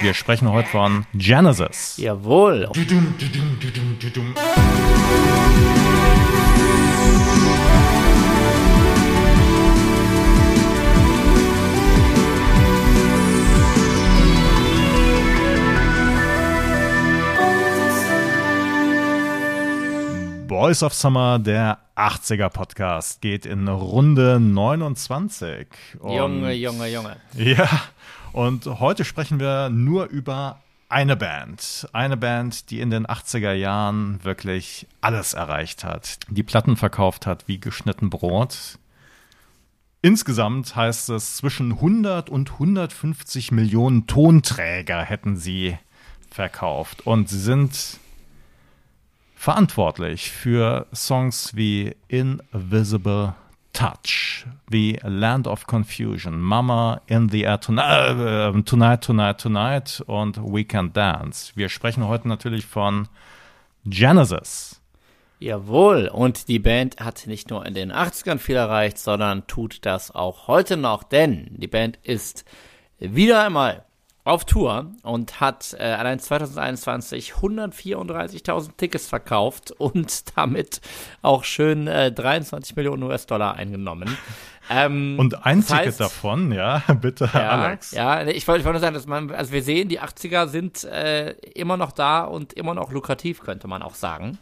Wir sprechen heute von Genesis. Jawohl. Voice of Summer, der 80er Podcast, geht in Runde 29. Und Junge, Junge, Junge. Ja, und heute sprechen wir nur über eine Band. Eine Band, die in den 80er Jahren wirklich alles erreicht hat. Die Platten verkauft hat wie geschnitten Brot. Insgesamt heißt es, zwischen 100 und 150 Millionen Tonträger hätten sie verkauft. Und sie sind verantwortlich für Songs wie Invisible Touch, wie Land of Confusion, Mama in the Air Tonight, äh, Tonight, Tonight, Tonight und We Can Dance. Wir sprechen heute natürlich von Genesis. Jawohl, und die Band hat nicht nur in den 80ern viel erreicht, sondern tut das auch heute noch, denn die Band ist wieder einmal auf Tour und hat äh, allein 2021 134.000 Tickets verkauft und damit auch schön äh, 23 Millionen US-Dollar eingenommen. Ähm, und ein Ticket heißt, davon, ja, bitte, ja, Alex. Ja, ich wollte wollt nur sagen, dass man, also wir sehen, die 80er sind äh, immer noch da und immer noch lukrativ, könnte man auch sagen.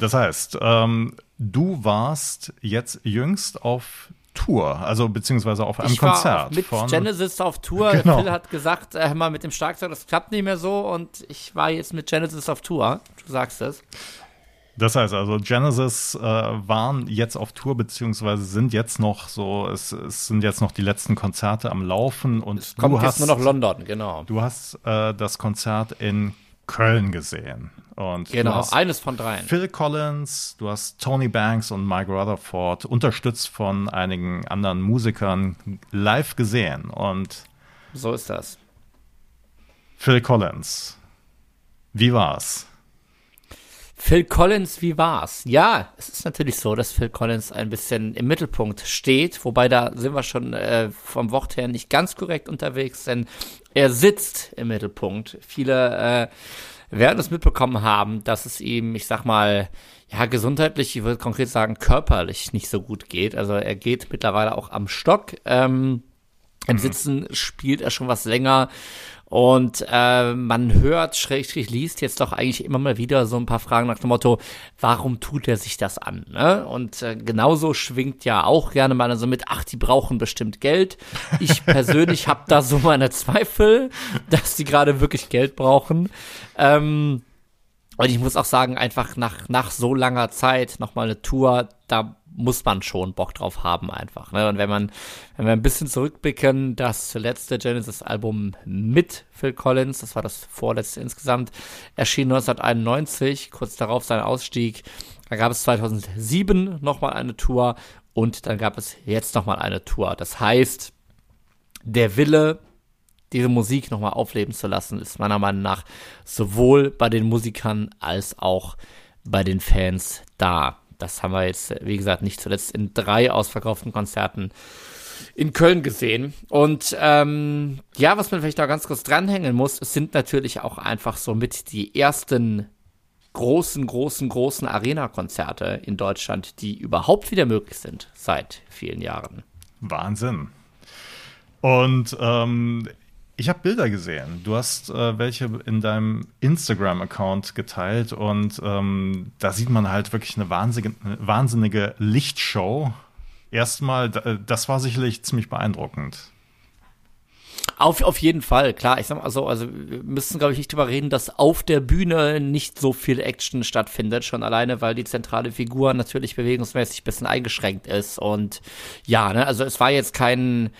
Das heißt, ähm, du warst jetzt jüngst auf Tour, also beziehungsweise auf einem ich Konzert. mit von, Genesis auf Tour. Genau. Phil hat gesagt, äh, mal mit dem Schlagzeug, das klappt nicht mehr so und ich war jetzt mit Genesis auf Tour. Du sagst es. Das heißt also, Genesis äh, waren jetzt auf Tour, beziehungsweise sind jetzt noch so, es, es, sind jetzt noch die letzten Konzerte am Laufen und es kommt du jetzt hast, nur noch London, genau. Du hast äh, das Konzert in Köln gesehen. Und genau, eines von dreien. Phil Collins, du hast Tony Banks und Mike Rutherford, unterstützt von einigen anderen Musikern, live gesehen. Und so ist das. Phil Collins, wie war's? Phil Collins, wie war's? Ja, es ist natürlich so, dass Phil Collins ein bisschen im Mittelpunkt steht, wobei da sind wir schon äh, vom Wort her nicht ganz korrekt unterwegs, denn er sitzt im Mittelpunkt. Viele äh, werden es mitbekommen haben, dass es ihm, ich sag mal, ja, gesundheitlich, ich würde konkret sagen, körperlich nicht so gut geht. Also er geht mittlerweile auch am Stock. Ähm, Im mhm. Sitzen spielt er schon was länger und äh, man hört, schrägstrich liest jetzt doch eigentlich immer mal wieder so ein paar Fragen nach dem Motto, warum tut er sich das an? Ne? Und äh, genauso schwingt ja auch gerne mal so mit, ach, die brauchen bestimmt Geld. Ich persönlich habe da so meine Zweifel, dass die gerade wirklich Geld brauchen. Ähm, und ich muss auch sagen, einfach nach, nach so langer Zeit nochmal eine Tour, da muss man schon Bock drauf haben einfach. Ne? Und wenn man, wenn wir ein bisschen zurückblicken, das letzte Genesis-Album mit Phil Collins, das war das vorletzte insgesamt, erschien 1991, kurz darauf sein Ausstieg. Dann gab es 2007 nochmal eine Tour und dann gab es jetzt nochmal eine Tour. Das heißt, der Wille, diese Musik nochmal aufleben zu lassen, ist meiner Meinung nach sowohl bei den Musikern als auch bei den Fans da. Das haben wir jetzt, wie gesagt, nicht zuletzt in drei ausverkauften Konzerten in Köln gesehen. Und ähm, ja, was man vielleicht da ganz kurz dranhängen muss, es sind natürlich auch einfach so mit die ersten großen, großen, großen Arena-Konzerte in Deutschland, die überhaupt wieder möglich sind seit vielen Jahren. Wahnsinn. Und ähm, ich habe Bilder gesehen. Du hast äh, welche in deinem Instagram-Account geteilt und ähm, da sieht man halt wirklich eine wahnsinnige, wahnsinnige Lichtshow. Erstmal, äh, das war sicherlich ziemlich beeindruckend. Auf, auf jeden Fall, klar. Ich sag mal so, also wir müssen, glaube ich, nicht drüber reden, dass auf der Bühne nicht so viel Action stattfindet, schon alleine, weil die zentrale Figur natürlich bewegungsmäßig ein bisschen eingeschränkt ist. Und ja, ne, also es war jetzt kein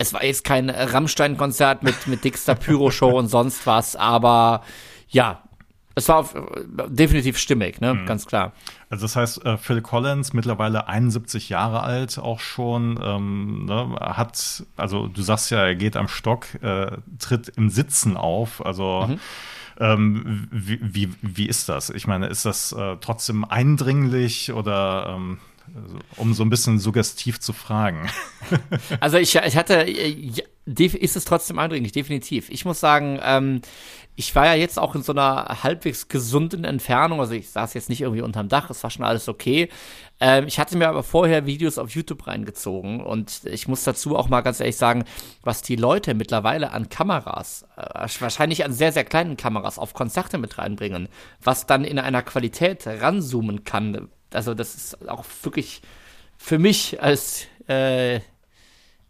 es war jetzt kein Rammstein-Konzert mit, mit dickster Pyro-Show und sonst was, aber ja, es war auf, definitiv stimmig, ne? Mhm. Ganz klar. Also das heißt, äh, Phil Collins, mittlerweile 71 Jahre alt auch schon, ähm, ne, hat, also du sagst ja, er geht am Stock, äh, tritt im Sitzen auf, also mhm. Ähm, wie, wie, wie ist das? Ich meine, ist das äh, trotzdem eindringlich oder ähm, um so ein bisschen suggestiv zu fragen? Also ich, ich hatte, äh, ist es trotzdem eindringlich, definitiv. Ich muss sagen, ähm, ich war ja jetzt auch in so einer halbwegs gesunden Entfernung, also ich saß jetzt nicht irgendwie unterm Dach, es war schon alles okay. Ähm, ich hatte mir aber vorher Videos auf YouTube reingezogen und ich muss dazu auch mal ganz ehrlich sagen, was die Leute mittlerweile an Kameras, äh, wahrscheinlich an sehr, sehr kleinen Kameras auf Konzerte mit reinbringen, was dann in einer Qualität ranzoomen kann. Also das ist auch wirklich für mich als äh,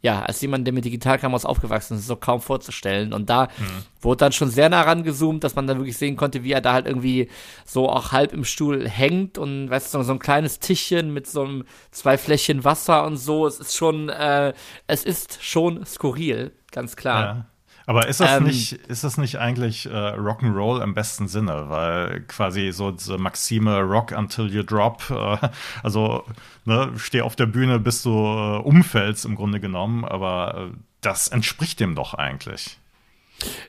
ja, als jemand, der mit Digitalkameras aufgewachsen ist, so kaum vorzustellen. Und da mhm. wurde dann schon sehr nah rangezoomt, dass man dann wirklich sehen konnte, wie er da halt irgendwie so auch halb im Stuhl hängt und weißt du, so ein kleines Tischchen mit so einem zwei Fläschchen Wasser und so. Es ist schon, äh, es ist schon skurril, ganz klar. Ja. Aber ist das ähm, nicht, ist das nicht eigentlich äh, Rock'n'Roll im besten Sinne? Weil quasi so diese Maxime Rock until you drop, äh, also ne, steh auf der Bühne, bis du äh, umfällst im Grunde genommen, aber äh, das entspricht dem doch eigentlich.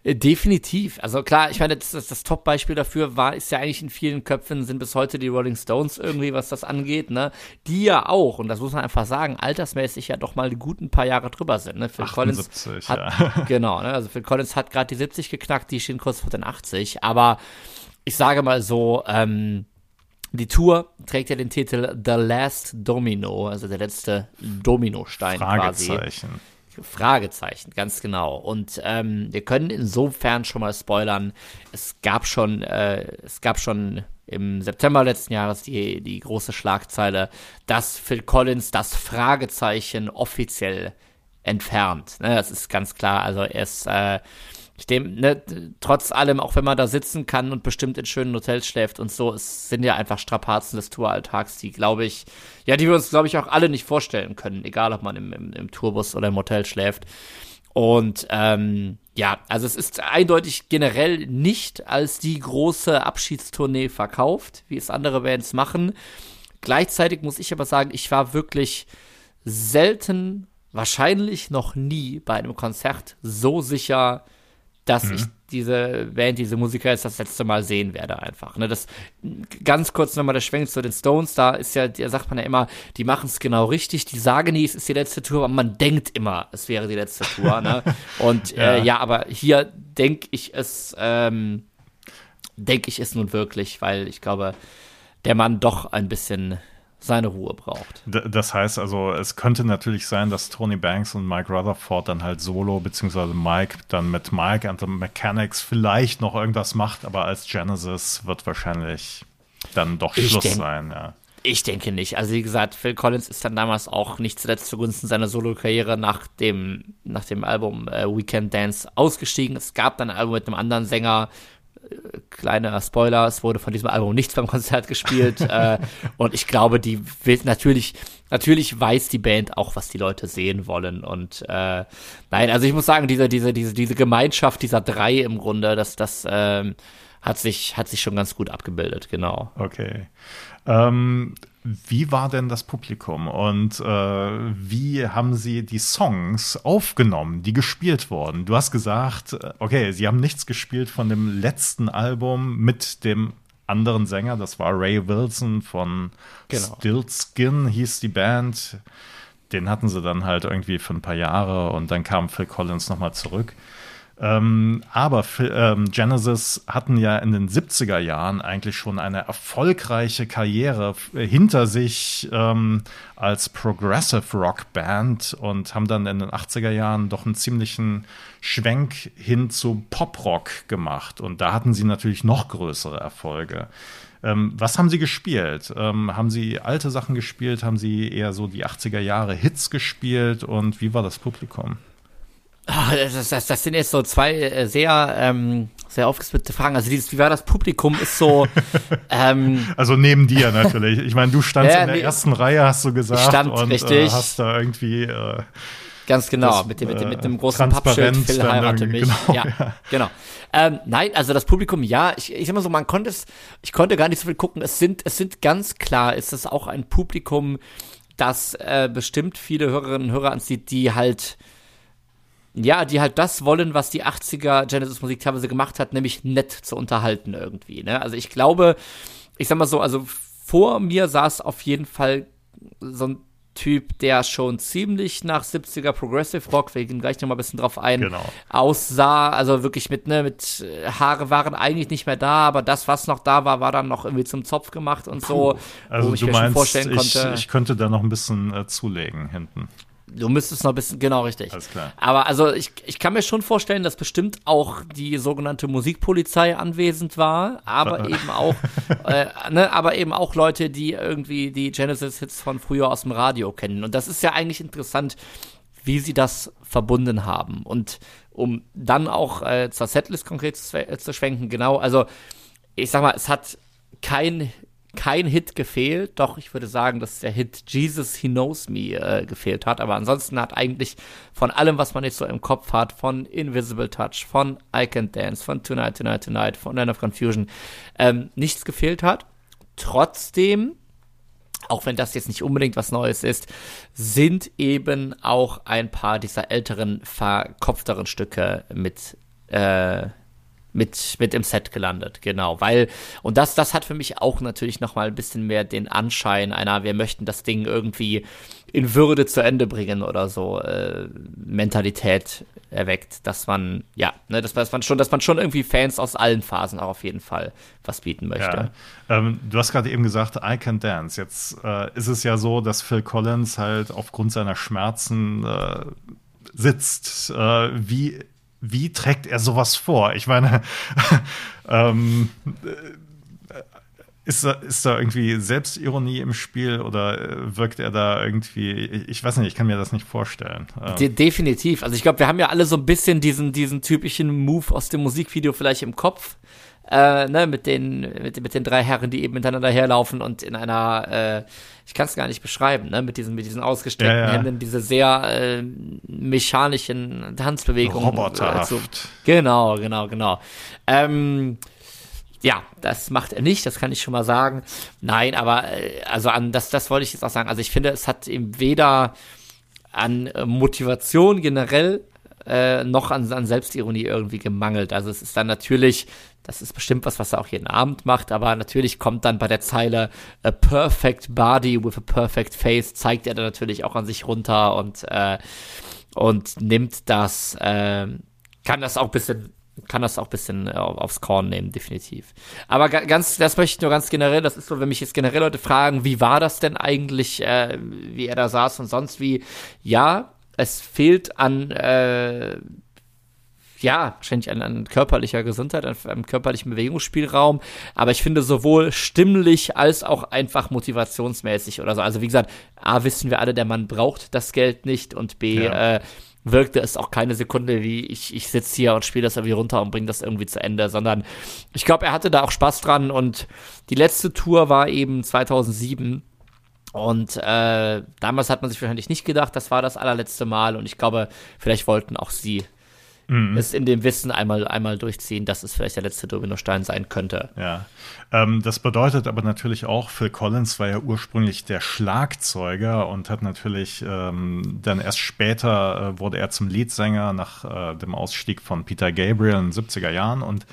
Äh, definitiv. Also klar, ich meine, das, das, das Top-Beispiel dafür war, ist ja eigentlich in vielen Köpfen sind bis heute die Rolling Stones irgendwie, was das angeht, ne? Die ja auch, und das muss man einfach sagen, altersmäßig ja doch mal die guten paar Jahre drüber sind, ne? Phil 78, Collins hat, ja. genau, ne? Also Phil Collins hat gerade die 70 geknackt, die stehen kurz vor den 80, aber ich sage mal so, ähm, die Tour trägt ja den Titel The Last Domino, also der letzte Dominostein Fragezeichen. quasi. Fragezeichen, ganz genau. Und ähm, wir können insofern schon mal spoilern. Es gab schon, äh, es gab schon im September letzten Jahres die, die große Schlagzeile, dass Phil Collins das Fragezeichen offiziell entfernt. Ne, das ist ganz klar. Also er ist äh, ich dem, ne, trotz allem, auch wenn man da sitzen kann und bestimmt in schönen Hotels schläft und so, es sind ja einfach Strapazen des Touralltags, die, glaube ich, ja, die wir uns, glaube ich, auch alle nicht vorstellen können, egal ob man im, im, im Tourbus oder im Hotel schläft. Und ähm, ja, also es ist eindeutig generell nicht als die große Abschiedstournee verkauft, wie es andere Bands machen. Gleichzeitig muss ich aber sagen, ich war wirklich selten, wahrscheinlich noch nie bei einem Konzert so sicher, dass mhm. ich diese Band, diese Musiker jetzt das letzte Mal sehen werde einfach. Ne, das ganz kurz nochmal der Schwenk zu den Stones, da ist ja, da sagt man ja immer, die machen es genau richtig, die sagen nie, es ist die letzte Tour, aber man denkt immer, es wäre die letzte Tour. ne? Und ja. Äh, ja, aber hier denke ich es, ähm, denke ich es nun wirklich, weil ich glaube, der Mann doch ein bisschen seine Ruhe braucht. Das heißt also, es könnte natürlich sein, dass Tony Banks und Mike Rutherford dann halt solo, beziehungsweise Mike dann mit Mike and the Mechanics vielleicht noch irgendwas macht, aber als Genesis wird wahrscheinlich dann doch Schluss sein, ja. Ich denke nicht. Also wie gesagt, Phil Collins ist dann damals auch nicht zuletzt zugunsten seiner Solo-Karriere nach dem, nach dem Album äh, Weekend Dance ausgestiegen. Es gab dann ein Album mit einem anderen Sänger, kleiner Spoiler, es wurde von diesem Album nichts beim Konzert gespielt. äh, und ich glaube, die wird natürlich, natürlich weiß die Band auch, was die Leute sehen wollen. Und äh, nein, also ich muss sagen, diese, diese, diese, diese Gemeinschaft dieser drei im Grunde, das, das ähm, hat sich, hat sich schon ganz gut abgebildet, genau. Okay. Ähm, wie war denn das Publikum und äh, wie haben Sie die Songs aufgenommen, die gespielt wurden? Du hast gesagt, äh, okay, Sie haben nichts gespielt von dem letzten Album mit dem anderen Sänger, das war Ray Wilson von genau. Still Skin, hieß die Band. Den hatten sie dann halt irgendwie für ein paar Jahre und dann kam Phil Collins nochmal zurück. Ähm, aber ähm, Genesis hatten ja in den 70er Jahren eigentlich schon eine erfolgreiche Karriere hinter sich ähm, als Progressive Rock Band und haben dann in den 80er Jahren doch einen ziemlichen Schwenk hin zu Pop-Rock gemacht. Und da hatten sie natürlich noch größere Erfolge. Ähm, was haben Sie gespielt? Ähm, haben Sie alte Sachen gespielt? Haben Sie eher so die 80er Jahre Hits gespielt? Und wie war das Publikum? Ah, das, das, das, sind jetzt so zwei äh, sehr, ähm, sehr aufgesplittete Fragen. Also dieses, wie war das Publikum, ist so. ähm, also neben dir natürlich. Ich meine, du standst ja, in der nee, ersten Reihe, hast du gesagt, stand und richtig. Äh, hast da irgendwie. Äh, Ganz genau, das, mit, dem, mit, dem, mit dem großen Pappschild, Phil heirate mich. Genau, ja, ja. genau. Ähm, nein, also das Publikum, ja, ich, ich sag mal so, man konnte es, ich konnte gar nicht so viel gucken. Es sind, es sind ganz klar, ist es auch ein Publikum, das äh, bestimmt viele Hörerinnen und Hörer anzieht, die halt ja, die halt das wollen, was die 80er Genesis-Musik teilweise gemacht hat, nämlich nett zu unterhalten irgendwie. Ne? Also ich glaube, ich sag mal so, also vor mir saß auf jeden Fall so ein Typ, der schon ziemlich nach 70er Progressive Rock, wir gehen gleich noch mal ein bisschen drauf ein, genau. aussah. Also wirklich mit, ne, mit äh, Haare waren eigentlich nicht mehr da, aber das, was noch da war, war dann noch irgendwie zum Zopf gemacht und so. Also du meinst, ich, ich, könnte da noch ein bisschen äh, zulegen hinten. Du müsstest noch ein bisschen, genau richtig. Alles klar. Aber also ich, ich kann mir schon vorstellen, dass bestimmt auch die sogenannte Musikpolizei anwesend war, aber eben auch, äh, ne, aber eben auch Leute, die irgendwie die Genesis-Hits von früher aus dem Radio kennen. Und das ist ja eigentlich interessant, wie sie das verbunden haben. Und um dann auch äh, zur Setlist konkret zu, äh, zu schwenken, genau, also ich sag mal, es hat kein kein Hit gefehlt, doch ich würde sagen, dass der Hit Jesus He Knows Me äh, gefehlt hat. Aber ansonsten hat eigentlich von allem, was man jetzt so im Kopf hat, von Invisible Touch, von I Can Dance, von Tonight, Tonight, Tonight, von Land of Confusion, ähm, nichts gefehlt hat. Trotzdem, auch wenn das jetzt nicht unbedingt was Neues ist, sind eben auch ein paar dieser älteren, verkopfteren Stücke mit äh, mit, mit im Set gelandet, genau, weil, und das, das hat für mich auch natürlich nochmal ein bisschen mehr den Anschein einer, wir möchten das Ding irgendwie in Würde zu Ende bringen oder so, äh, Mentalität erweckt, dass man, ja, ne, dass, dass man schon, dass man schon irgendwie Fans aus allen Phasen auch auf jeden Fall was bieten möchte. Ja. Ähm, du hast gerade eben gesagt, I can dance. Jetzt äh, ist es ja so, dass Phil Collins halt aufgrund seiner Schmerzen äh, sitzt. Äh, wie wie trägt er sowas vor? Ich meine, ähm, äh, ist, da, ist da irgendwie Selbstironie im Spiel oder äh, wirkt er da irgendwie, ich weiß nicht, ich kann mir das nicht vorstellen. Ähm. De definitiv. Also ich glaube, wir haben ja alle so ein bisschen diesen, diesen typischen Move aus dem Musikvideo vielleicht im Kopf äh, ne, mit den, mit, mit den drei Herren, die eben miteinander herlaufen und in einer, äh, ich kann es gar nicht beschreiben, ne, mit diesen, mit diesen ausgestreckten ja, ja. Händen, diese sehr äh, mechanischen Tanzbewegungen. Roboterhaft. Äh, so. Genau, genau, genau. Ähm, ja, das macht er nicht, das kann ich schon mal sagen. Nein, aber äh, also an das, das wollte ich jetzt auch sagen. Also ich finde, es hat ihm weder an Motivation generell äh, noch an, an Selbstironie irgendwie gemangelt. Also es ist dann natürlich das ist bestimmt was, was er auch jeden Abend macht, aber natürlich kommt dann bei der Zeile a perfect body with a perfect face, zeigt er dann natürlich auch an sich runter und, äh, und nimmt das, äh, kann das auch ein bisschen kann das auch ein bisschen äh, aufs Korn nehmen, definitiv. Aber ganz, das möchte ich nur ganz generell, das ist so, wenn mich jetzt generell Leute fragen, wie war das denn eigentlich, äh, wie er da saß und sonst wie, ja, es fehlt an äh, ja, wahrscheinlich an, an körperlicher Gesundheit, an, an körperlichen Bewegungsspielraum. Aber ich finde sowohl stimmlich als auch einfach motivationsmäßig oder so. Also wie gesagt, A, wissen wir alle, der Mann braucht das Geld nicht und B, ja. äh, wirkte es auch keine Sekunde wie ich, ich sitze hier und spiele das irgendwie runter und bringe das irgendwie zu Ende, sondern ich glaube, er hatte da auch Spaß dran und die letzte Tour war eben 2007 und äh, damals hat man sich wahrscheinlich nicht gedacht, das war das allerletzte Mal und ich glaube, vielleicht wollten auch sie mhm. es in dem Wissen einmal, einmal durchziehen, dass es vielleicht der letzte Dominostein sein könnte. Ja. Ähm, das bedeutet aber natürlich auch, Phil Collins war ja ursprünglich der Schlagzeuger und hat natürlich ähm, dann erst später äh, wurde er zum Leadsänger nach äh, dem Ausstieg von Peter Gabriel in den 70er Jahren und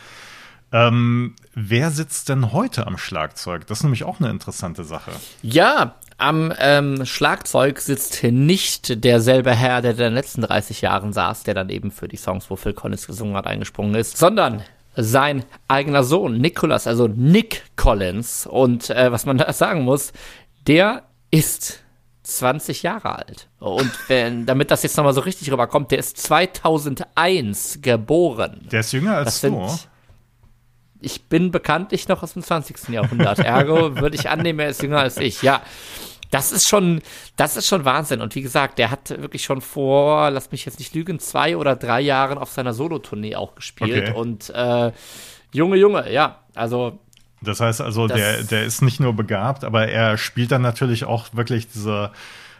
ähm, wer sitzt denn heute am Schlagzeug? Das ist nämlich auch eine interessante Sache. Ja, am ähm, Schlagzeug sitzt nicht derselbe Herr, der in den letzten 30 Jahren saß, der dann eben für die Songs, wo Phil Collins gesungen hat, eingesprungen ist, sondern sein eigener Sohn, Nicholas, also Nick Collins. Und äh, was man da sagen muss, der ist 20 Jahre alt. Und wenn, damit das jetzt nochmal so richtig rüberkommt, der ist 2001 geboren. Der ist jünger als du. ich bin bekanntlich noch aus dem 20. Jahrhundert. Ergo würde ich annehmen, er ist jünger als ich. Ja, das ist schon, das ist schon Wahnsinn. Und wie gesagt, der hat wirklich schon vor, lass mich jetzt nicht lügen, zwei oder drei Jahren auf seiner Solotournee auch gespielt. Okay. Und äh, Junge, Junge, ja, also. Das heißt also, der, der ist nicht nur begabt, aber er spielt dann natürlich auch wirklich diese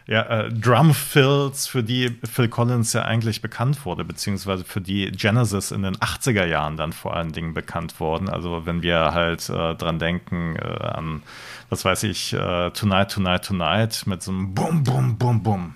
ja, äh, Drum-Fills, für die Phil Collins ja eigentlich bekannt wurde, beziehungsweise für die Genesis in den 80er Jahren dann vor allen Dingen bekannt wurden. Also wenn wir halt äh, dran denken äh, an, was weiß ich, äh, Tonight, Tonight, Tonight mit so einem Bum, Bum, Bum, Bum.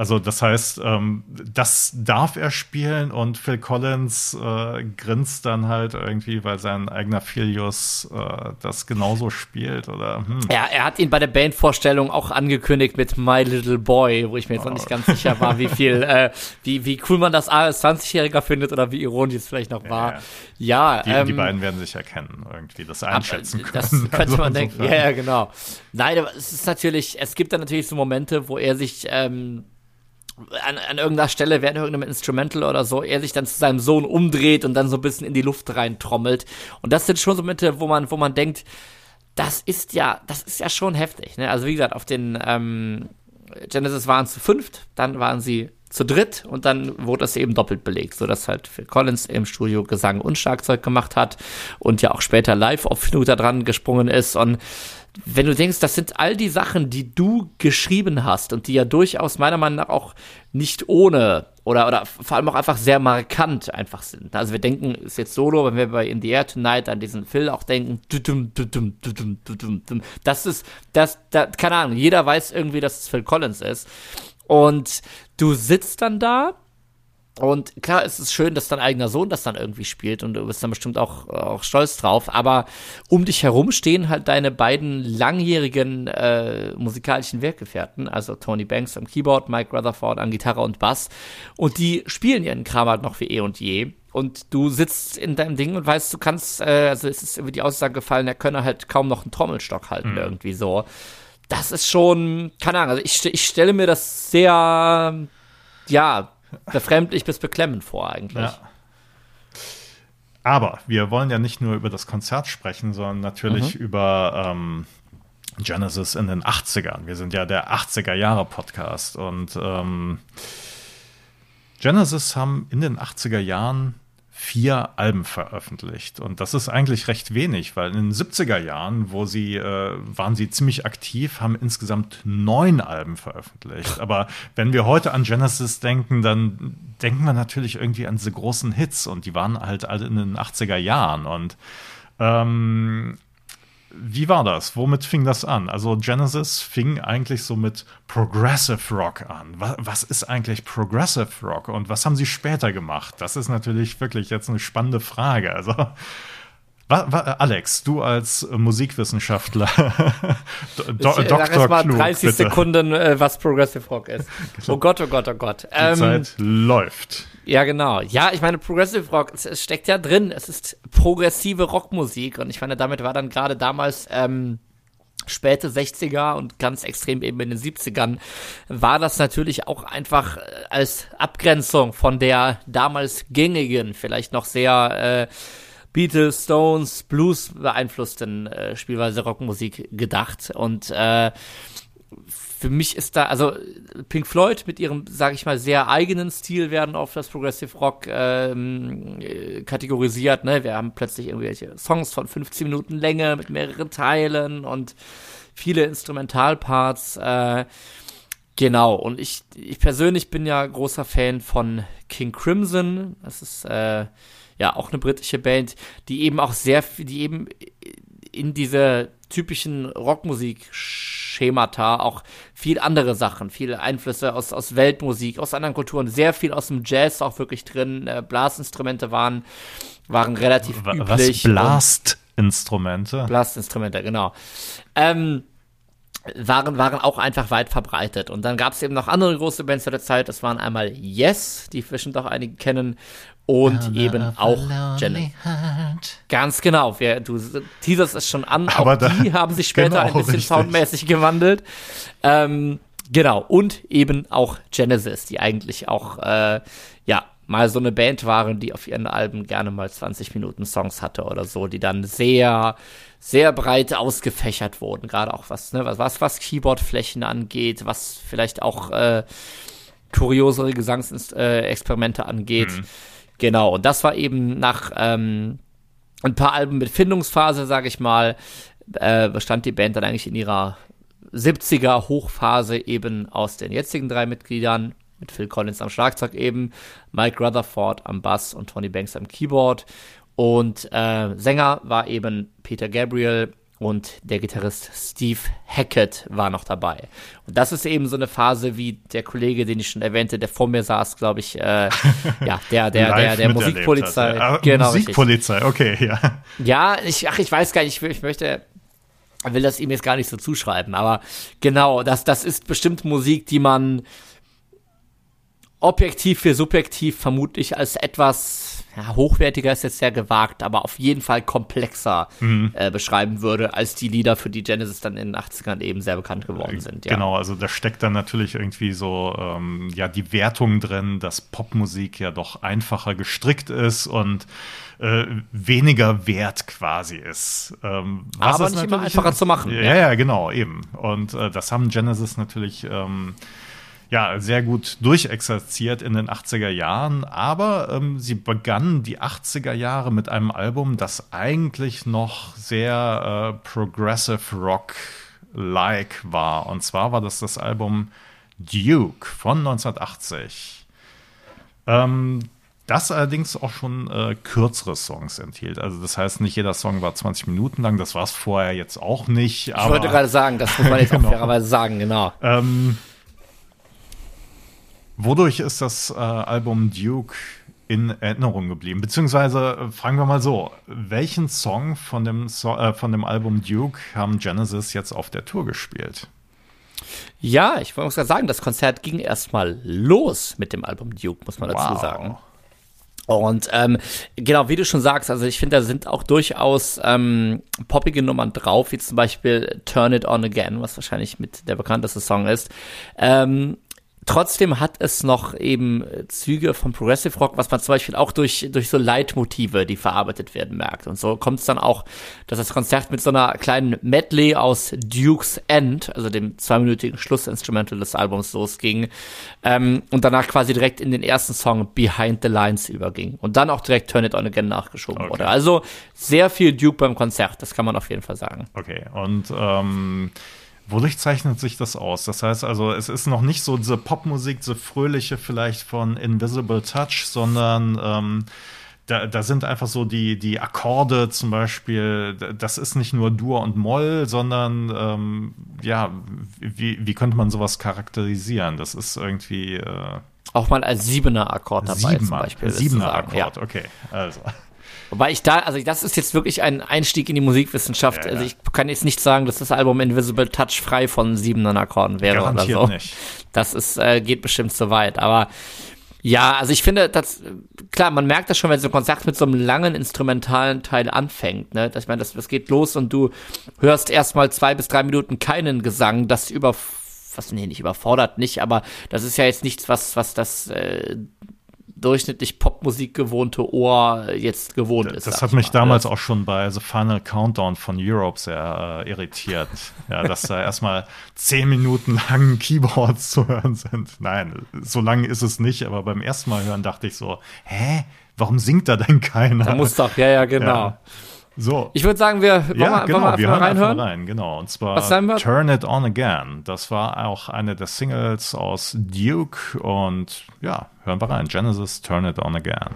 Also das heißt, ähm, das darf er spielen und Phil Collins äh, grinst dann halt irgendwie, weil sein eigener Filius äh, das genauso spielt oder hm. Ja, er hat ihn bei der Bandvorstellung auch angekündigt mit My Little Boy, wo ich mir jetzt oh. noch nicht ganz sicher war, wie viel, äh, wie, wie cool man das als 20-Jähriger findet oder wie ironisch es vielleicht noch war. Ja, ja die, ähm, die, beiden werden sich erkennen, irgendwie das einschätzen können. Das könnte also man denken. Ja, ja, genau. Nein, aber es ist natürlich, es gibt dann natürlich so Momente, wo er sich ähm, an, an irgendeiner Stelle während irgendeinem Instrumental oder so, er sich dann zu seinem Sohn umdreht und dann so ein bisschen in die Luft reintrommelt. Und das sind schon so Momente, wo man, wo man denkt, das ist ja, das ist ja schon heftig. Ne? Also wie gesagt, auf den ähm, Genesis waren zu fünft, dann waren sie zu dritt und dann wurde das eben doppelt belegt, so dass halt Phil Collins im Studio Gesang und Schlagzeug gemacht hat und ja auch später live auf Fnuter dran gesprungen ist und wenn du denkst, das sind all die Sachen, die du geschrieben hast und die ja durchaus meiner Meinung nach auch nicht ohne oder, oder vor allem auch einfach sehr markant einfach sind. Also wir denken, ist jetzt solo, wenn wir bei In the Air Tonight an diesen Phil auch denken, das ist, das, das, keine Ahnung, jeder weiß irgendwie, dass es Phil Collins ist. Und du sitzt dann da und klar, es ist schön, dass dein eigener Sohn das dann irgendwie spielt und du bist dann bestimmt auch, auch stolz drauf. Aber um dich herum stehen halt deine beiden langjährigen äh, musikalischen Werkgefährten, also Tony Banks am Keyboard, Mike Rutherford an Gitarre und Bass. Und die spielen ihren Kram halt noch wie eh und je. Und du sitzt in deinem Ding und weißt, du kannst, äh, also es ist über die Aussage gefallen, er könne halt kaum noch einen Trommelstock halten, mhm. irgendwie so. Das ist schon, keine Ahnung, also ich, ich stelle mir das sehr, ja, befremdlich bis beklemmend vor eigentlich. Ja. Aber wir wollen ja nicht nur über das Konzert sprechen, sondern natürlich mhm. über ähm, Genesis in den 80ern. Wir sind ja der 80er Jahre Podcast und ähm, Genesis haben in den 80er Jahren vier Alben veröffentlicht. Und das ist eigentlich recht wenig, weil in den 70er Jahren, wo sie, äh, waren sie ziemlich aktiv, haben insgesamt neun Alben veröffentlicht. Aber wenn wir heute an Genesis denken, dann denken wir natürlich irgendwie an diese großen Hits und die waren halt alle in den 80er Jahren. Und ähm, wie war das? Womit fing das an? Also Genesis fing eigentlich so mit Progressive Rock an. Was, was, ist eigentlich Progressive Rock und was haben sie später gemacht? Das ist natürlich wirklich jetzt eine spannende Frage. Also Alex, du als Musikwissenschaftler, Do ich, Dr. Sag mal 30 bitte. Sekunden, äh, was Progressive Rock ist. Oh Gott, oh Gott, oh Gott. Die ähm, Zeit läuft. Ja, genau. Ja, ich meine, Progressive Rock, es, es, steckt ja drin. Es ist progressive Rockmusik. Und ich meine, damit war dann gerade damals ähm, späte 60er und ganz extrem eben in den 70ern, war das natürlich auch einfach äh, als Abgrenzung von der damals gängigen, vielleicht noch sehr äh, Beatles, Stones, Blues beeinflussten äh, Spielweise Rockmusik gedacht. Und äh, für mich ist da, also Pink Floyd mit ihrem, sage ich mal, sehr eigenen Stil werden auf das Progressive Rock ähm, äh, kategorisiert. Ne? Wir haben plötzlich irgendwelche Songs von 15 Minuten Länge mit mehreren Teilen und viele Instrumentalparts. Äh, genau, und ich, ich persönlich bin ja großer Fan von King Crimson. Das ist äh, ja auch eine britische Band, die eben auch sehr, die eben in diese typischen Rockmusik-Schemata auch viel andere Sachen, viele Einflüsse aus, aus Weltmusik, aus anderen Kulturen, sehr viel aus dem Jazz auch wirklich drin. Äh, Blasinstrumente waren, waren relativ Was üblich. Was Blastinstrumente? Blastinstrumente, genau. Ähm, waren, waren auch einfach weit verbreitet. Und dann gab es eben noch andere große Bands zu der Zeit. Das waren einmal Yes, die bestimmt auch einige kennen, und eben auch Jenny. Ganz genau. Wer, du teaserst es schon an. Aber auch die haben sich später genau, ein bisschen richtig. soundmäßig gewandelt. Ähm, genau. Und eben auch Genesis, die eigentlich auch, äh, ja, mal so eine Band waren, die auf ihren Alben gerne mal 20 Minuten Songs hatte oder so, die dann sehr, sehr breit ausgefächert wurden. Gerade auch was, ne, was, was, was Keyboardflächen angeht, was vielleicht auch, äh, kuriosere Gesangsexperimente äh, angeht. Mhm. Genau, und das war eben nach ähm, ein paar Alben mit Findungsphase, sage ich mal, äh, bestand die Band dann eigentlich in ihrer 70er Hochphase eben aus den jetzigen drei Mitgliedern, mit Phil Collins am Schlagzeug eben, Mike Rutherford am Bass und Tony Banks am Keyboard. Und äh, Sänger war eben Peter Gabriel und der Gitarrist Steve Hackett war noch dabei. Und das ist eben so eine Phase, wie der Kollege, den ich schon erwähnte, der vor mir saß, glaube ich, äh, ja, der, der, der, der Musikpolizei. Hat, ja. Genau, Musikpolizei, okay, ja. Ja, ich, ach, ich weiß gar nicht, ich, ich möchte, will das ihm jetzt gar nicht so zuschreiben, aber genau, das, das ist bestimmt Musik, die man objektiv für subjektiv vermutlich als etwas ja, hochwertiger ist jetzt sehr gewagt, aber auf jeden Fall komplexer mhm. äh, beschreiben würde, als die Lieder, für die Genesis dann in den 80ern eben sehr bekannt geworden äh, sind. Ja. Genau, also da steckt dann natürlich irgendwie so ähm, ja die Wertung drin, dass Popmusik ja doch einfacher gestrickt ist und äh, weniger wert quasi ist. Ähm, aber nicht immer einfacher zu machen. Ja, ja, ja, genau, eben. Und äh, das haben Genesis natürlich ähm, ja, sehr gut durchexerziert in den 80er Jahren, aber ähm, sie begannen die 80er Jahre mit einem Album, das eigentlich noch sehr äh, Progressive Rock-like war. Und zwar war das das Album Duke von 1980. Ähm, das allerdings auch schon äh, kürzere Songs enthielt. Also das heißt, nicht jeder Song war 20 Minuten lang, das war es vorher jetzt auch nicht. ich wollte gerade sagen, das muss man jetzt genau. auch fairerweise sagen, genau. Ähm, Wodurch ist das äh, Album Duke in Erinnerung geblieben? Beziehungsweise äh, fragen wir mal so: Welchen Song von dem, so äh, von dem Album Duke haben Genesis jetzt auf der Tour gespielt? Ja, ich muss gerade sagen, das Konzert ging erstmal los mit dem Album Duke, muss man dazu wow. sagen. Und ähm, genau, wie du schon sagst, also ich finde, da sind auch durchaus ähm, poppige Nummern drauf, wie zum Beispiel Turn It On Again, was wahrscheinlich mit der bekannteste Song ist. Ähm, Trotzdem hat es noch eben Züge von Progressive Rock, was man zum Beispiel auch durch, durch so Leitmotive, die verarbeitet werden, merkt. Und so kommt es dann auch, dass das Konzert mit so einer kleinen Medley aus Duke's End, also dem zweiminütigen Schlussinstrumental des Albums, losging. Ähm, und danach quasi direkt in den ersten Song Behind the Lines überging. Und dann auch direkt Turn It On Again nachgeschoben okay. wurde. Also sehr viel Duke beim Konzert, das kann man auf jeden Fall sagen. Okay, und ähm Wodurch zeichnet sich das aus? Das heißt also, es ist noch nicht so diese Popmusik, so fröhliche vielleicht von Invisible Touch, sondern ähm, da, da sind einfach so die, die Akkorde zum Beispiel, das ist nicht nur Dur und Moll, sondern ähm, ja, wie, wie könnte man sowas charakterisieren? Das ist irgendwie äh, auch mal als siebener Akkord dabei Siebener, zum Beispiel. Siebener Akkord, ja. okay. Also. Wobei ich da, also das ist jetzt wirklich ein Einstieg in die Musikwissenschaft. Ja. Also ich kann jetzt nicht sagen, dass das Album Invisible Touch frei von siebenen Akkorden wäre Garantiert oder so. Nicht. Das ist, äh, geht bestimmt zu weit. Aber ja, also ich finde, das, klar, man merkt das schon, wenn so ein Konzert mit so einem langen instrumentalen Teil anfängt, ne? Ich meine, das, das geht los und du hörst erstmal zwei bis drei Minuten keinen Gesang, das über, was, nee, nicht überfordert nicht, aber das ist ja jetzt nichts, was, was das, äh, durchschnittlich Popmusik gewohnte Ohr jetzt gewohnt ist. Das hat mich mal. damals auch schon bei The Final Countdown von Europe sehr äh, irritiert. ja, dass da erstmal zehn Minuten lang Keyboards zu hören sind. Nein, so lang ist es nicht, aber beim ersten Mal hören dachte ich so, hä? Warum singt da denn keiner? Da muss doch, ja, ja, genau. Ja. So. Ich würde sagen, wir, wollen ja, wir, genau, wir, wir hören reinhören? Mal rein, genau. Und zwar? Turn It On Again. Das war auch eine der Singles aus Duke und ja, hören wir rein. Genesis Turn It On Again.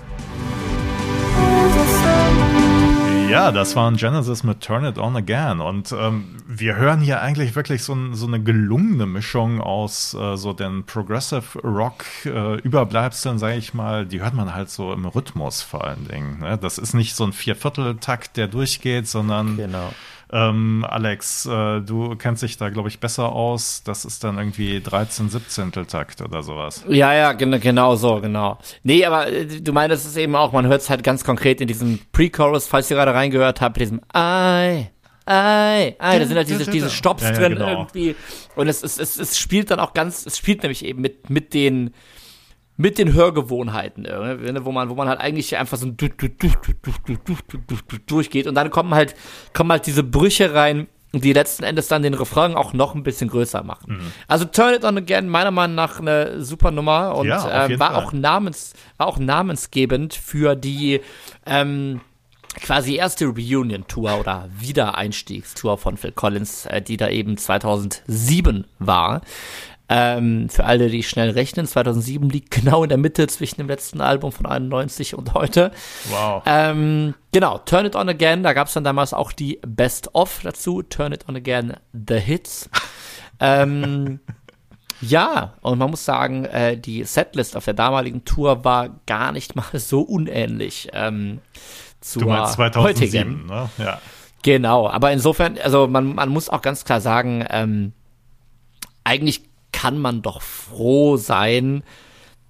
Ja, das war ein Genesis mit Turn It On Again. Und ähm, wir hören hier eigentlich wirklich so, so eine gelungene Mischung aus äh, so den Progressive Rock äh, Überbleibseln, sage ich mal. Die hört man halt so im Rhythmus vor allen Dingen. Ne? Das ist nicht so ein Viervierteltakt, der durchgeht, sondern genau ähm, Alex, äh, du kennst dich da, glaube ich, besser aus. Das ist dann irgendwie 13, 17 Takt oder sowas. Ja, ja, genau, genau so, genau. Nee, aber äh, du meinst es eben auch, man hört es halt ganz konkret in diesem Pre-Chorus, falls ihr gerade reingehört habt, diesem I, Ei, ei, da sind halt diese, diese Stops ja, ja, drin genau. irgendwie. Und es, es, es, es spielt dann auch ganz, es spielt nämlich eben mit, mit den, mit den Hörgewohnheiten, wo man, wo man halt eigentlich einfach so durchgeht und dann kommen halt, kommen halt diese Brüche rein, die letzten Endes dann den Refrain auch noch ein bisschen größer machen. Mhm. Also Turn It On Again, meiner Meinung nach eine super Nummer und ja, äh, war Fall. auch namens, war auch namensgebend für die, ähm, quasi erste Reunion-Tour oder Wiedereinstiegstour von Phil Collins, äh, die da eben 2007 war. Ähm, für alle, die schnell rechnen, 2007 liegt genau in der Mitte zwischen dem letzten Album von 91 und heute. Wow. Ähm, genau, Turn It On Again, da gab es dann damals auch die Best of dazu, Turn It On Again, The Hits. ähm, ja, und man muss sagen, äh, die Setlist auf der damaligen Tour war gar nicht mal so unähnlich ähm, zur du meinst 2007, heutigen. ne? Ja. Genau, aber insofern, also man, man muss auch ganz klar sagen, ähm, eigentlich kann man doch froh sein,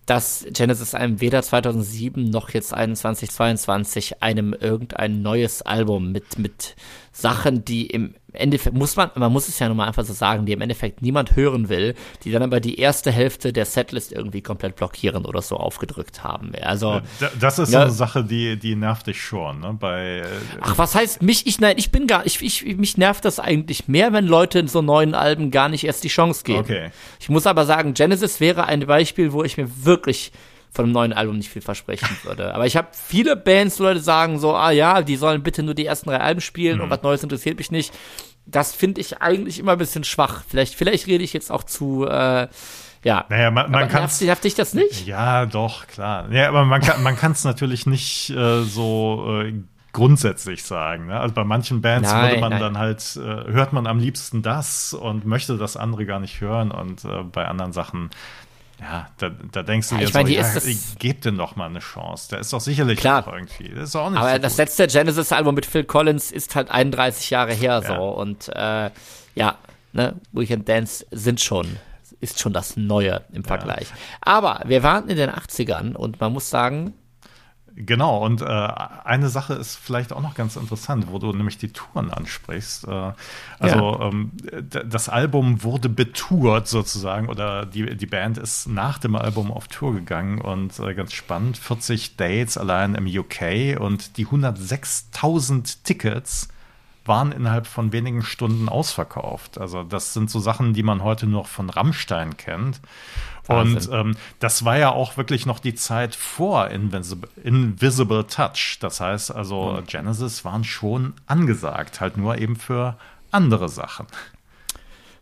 dass Genesis einem weder 2007 noch jetzt 2022 einem irgendein neues Album mit, mit Sachen, die im Endeffekt, muss man, man muss es ja nun mal einfach so sagen, die im Endeffekt niemand hören will, die dann aber die erste Hälfte der Setlist irgendwie komplett blockieren oder so aufgedrückt haben. Also. Das ist ja, so eine Sache, die, die nervt dich schon, ne? Bei, äh, Ach, was heißt mich? Ich, nein, ich bin gar, ich, ich, mich nervt das eigentlich mehr, wenn Leute in so neuen Alben gar nicht erst die Chance geben. Okay. Ich muss aber sagen, Genesis wäre ein Beispiel, wo ich mir wirklich von einem neuen Album nicht viel versprechen würde. Aber ich habe viele Bands, Leute sagen so, ah ja, die sollen bitte nur die ersten drei Alben spielen mhm. und was Neues interessiert mich nicht. Das finde ich eigentlich immer ein bisschen schwach. Vielleicht, vielleicht rede ich jetzt auch zu, äh, ja. Naja, man, man kann nervt, nervt dich das nicht? Ja, doch, klar. Ja, aber man kann man kann es natürlich nicht äh, so äh, grundsätzlich sagen. Ne? Also bei manchen Bands nein, würde man nein. dann halt, äh, hört man am liebsten das und möchte das andere gar nicht hören und äh, bei anderen Sachen ja, da, da denkst du ja, dir so, meine, ja, gib dem doch mal eine Chance. Der ist doch sicherlich Klar. irgendwie. Das ist auch nicht Aber so das letzte Genesis-Album mit Phil Collins ist halt 31 Jahre her ja. so. Und äh, ja, ne, Weekend Dance sind schon, ist schon das Neue im Vergleich. Ja. Aber wir waren in den 80ern und man muss sagen, Genau, und äh, eine Sache ist vielleicht auch noch ganz interessant, wo du nämlich die Touren ansprichst. Äh, also ja. ähm, das Album wurde betourt sozusagen, oder die, die Band ist nach dem Album auf Tour gegangen und äh, ganz spannend, 40 Dates allein im UK und die 106.000 Tickets waren innerhalb von wenigen Stunden ausverkauft. Also das sind so Sachen, die man heute nur von Rammstein kennt. Wahnsinn. Und ähm, das war ja auch wirklich noch die Zeit vor Invisible, Invisible Touch. Das heißt also, mhm. Genesis waren schon angesagt, halt nur eben für andere Sachen.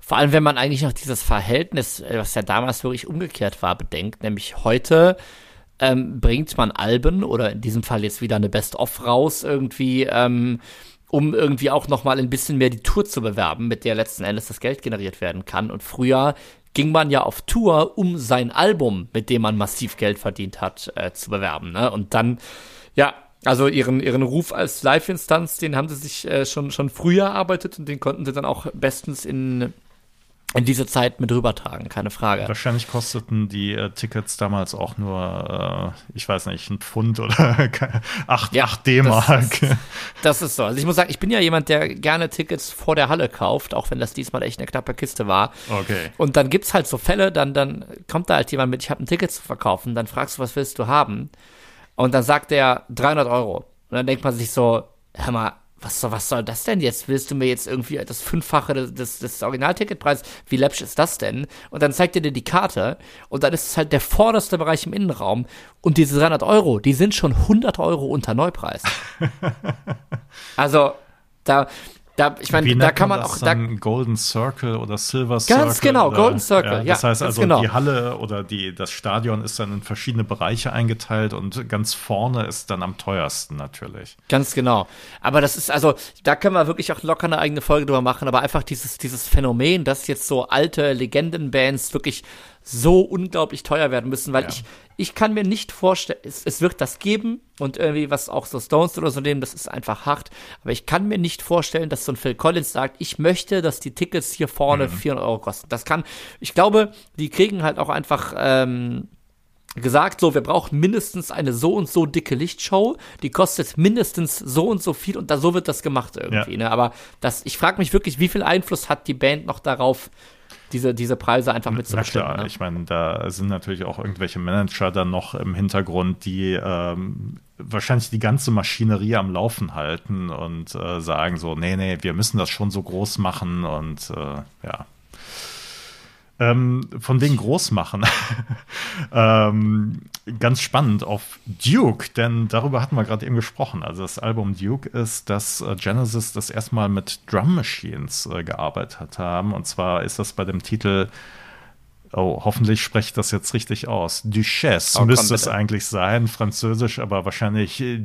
Vor allem, wenn man eigentlich noch dieses Verhältnis, äh, was ja damals wirklich umgekehrt war, bedenkt, nämlich heute ähm, bringt man Alben oder in diesem Fall jetzt wieder eine Best-of raus irgendwie, ähm, um irgendwie auch noch mal ein bisschen mehr die Tour zu bewerben, mit der letzten Endes das Geld generiert werden kann. Und früher ging man ja auf Tour, um sein Album, mit dem man massiv Geld verdient hat, äh, zu bewerben. Ne? Und dann, ja, also ihren, ihren Ruf als Live-Instanz, den haben sie sich äh, schon, schon früher erarbeitet und den konnten sie dann auch bestens in in diese Zeit mit rübertragen, keine Frage. Wahrscheinlich kosteten die äh, Tickets damals auch nur, äh, ich weiß nicht, ein Pfund oder 8, ja, D-Mark. Das, das, ist so. Also ich muss sagen, ich bin ja jemand, der gerne Tickets vor der Halle kauft, auch wenn das diesmal echt eine knappe Kiste war. Okay. Und dann gibt's halt so Fälle, dann, dann kommt da halt jemand mit, ich habe ein Ticket zu verkaufen, dann fragst du, was willst du haben? Und dann sagt der 300 Euro. Und dann denkt man sich so, hör mal, was soll, was soll das denn jetzt? Willst du mir jetzt irgendwie das Fünffache des, des, des Originalticketpreises? Wie läppsch ist das denn? Und dann zeigt er dir die Karte und dann ist es halt der vorderste Bereich im Innenraum und diese 300 Euro, die sind schon 100 Euro unter Neupreis. also, da, da, ich meine, da kann man, man auch. Da, Golden Circle oder Silver Circle. Ganz genau, oder, Golden Circle. Ja, das heißt also, genau. die Halle oder die, das Stadion ist dann in verschiedene Bereiche eingeteilt und ganz vorne ist dann am teuersten natürlich. Ganz genau. Aber das ist also, da können wir wirklich auch locker eine eigene Folge drüber machen, aber einfach dieses, dieses Phänomen, dass jetzt so alte Legendenbands wirklich so unglaublich teuer werden müssen, weil ja. ich, ich kann mir nicht vorstellen, es, es wird das geben und irgendwie, was auch so Stones oder so nehmen, das ist einfach hart, aber ich kann mir nicht vorstellen, dass so ein Phil Collins sagt, ich möchte, dass die Tickets hier vorne mhm. 400 Euro kosten. Das kann, ich glaube, die kriegen halt auch einfach, ähm, gesagt, so, wir brauchen mindestens eine so und so dicke Lichtshow, die kostet mindestens so und so viel und da so wird das gemacht irgendwie, ja. ne? Aber das, ich frage mich wirklich, wie viel Einfluss hat die Band noch darauf, diese, diese Preise einfach mitzubestimmen. Na klar, ne? ich meine, da sind natürlich auch irgendwelche Manager dann noch im Hintergrund, die ähm, wahrscheinlich die ganze Maschinerie am Laufen halten und äh, sagen so, nee, nee, wir müssen das schon so groß machen und äh, ja. Ähm, von wegen Großmachen. ähm, ganz spannend auf Duke, denn darüber hatten wir gerade eben gesprochen. Also das Album Duke ist, dass äh, Genesis das erstmal mit Drum Machines äh, gearbeitet haben. Und zwar ist das bei dem Titel Oh, hoffentlich spreche ich das jetzt richtig aus. Duchesse oh, müsste es eigentlich sein, französisch, aber wahrscheinlich äh,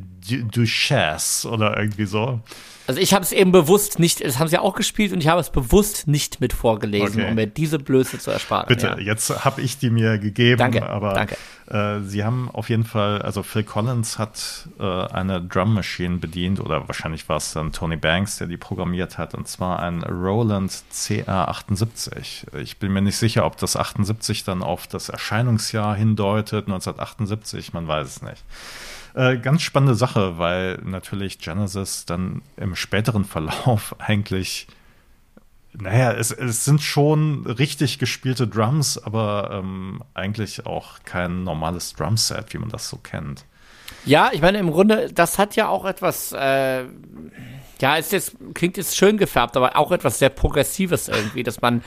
Duchesse oder irgendwie so. Also ich habe es eben bewusst nicht, das haben sie auch gespielt und ich habe es bewusst nicht mit vorgelesen, okay. um mir diese Blöße zu ersparen. Bitte, ja. jetzt habe ich die mir gegeben, danke, aber danke. Äh, sie haben auf jeden Fall, also Phil Collins hat äh, eine Drum Machine bedient oder wahrscheinlich war es dann Tony Banks, der die programmiert hat und zwar ein Roland CR78. Ich bin mir nicht sicher, ob das 78 dann auf das Erscheinungsjahr hindeutet, 1978, man weiß es nicht. Äh, ganz spannende Sache, weil natürlich Genesis dann im späteren Verlauf eigentlich, naja, es, es sind schon richtig gespielte Drums, aber ähm, eigentlich auch kein normales Drumset, wie man das so kennt. Ja, ich meine, im Grunde, das hat ja auch etwas, äh, ja, es ist, klingt jetzt schön gefärbt, aber auch etwas sehr Progressives irgendwie, dass man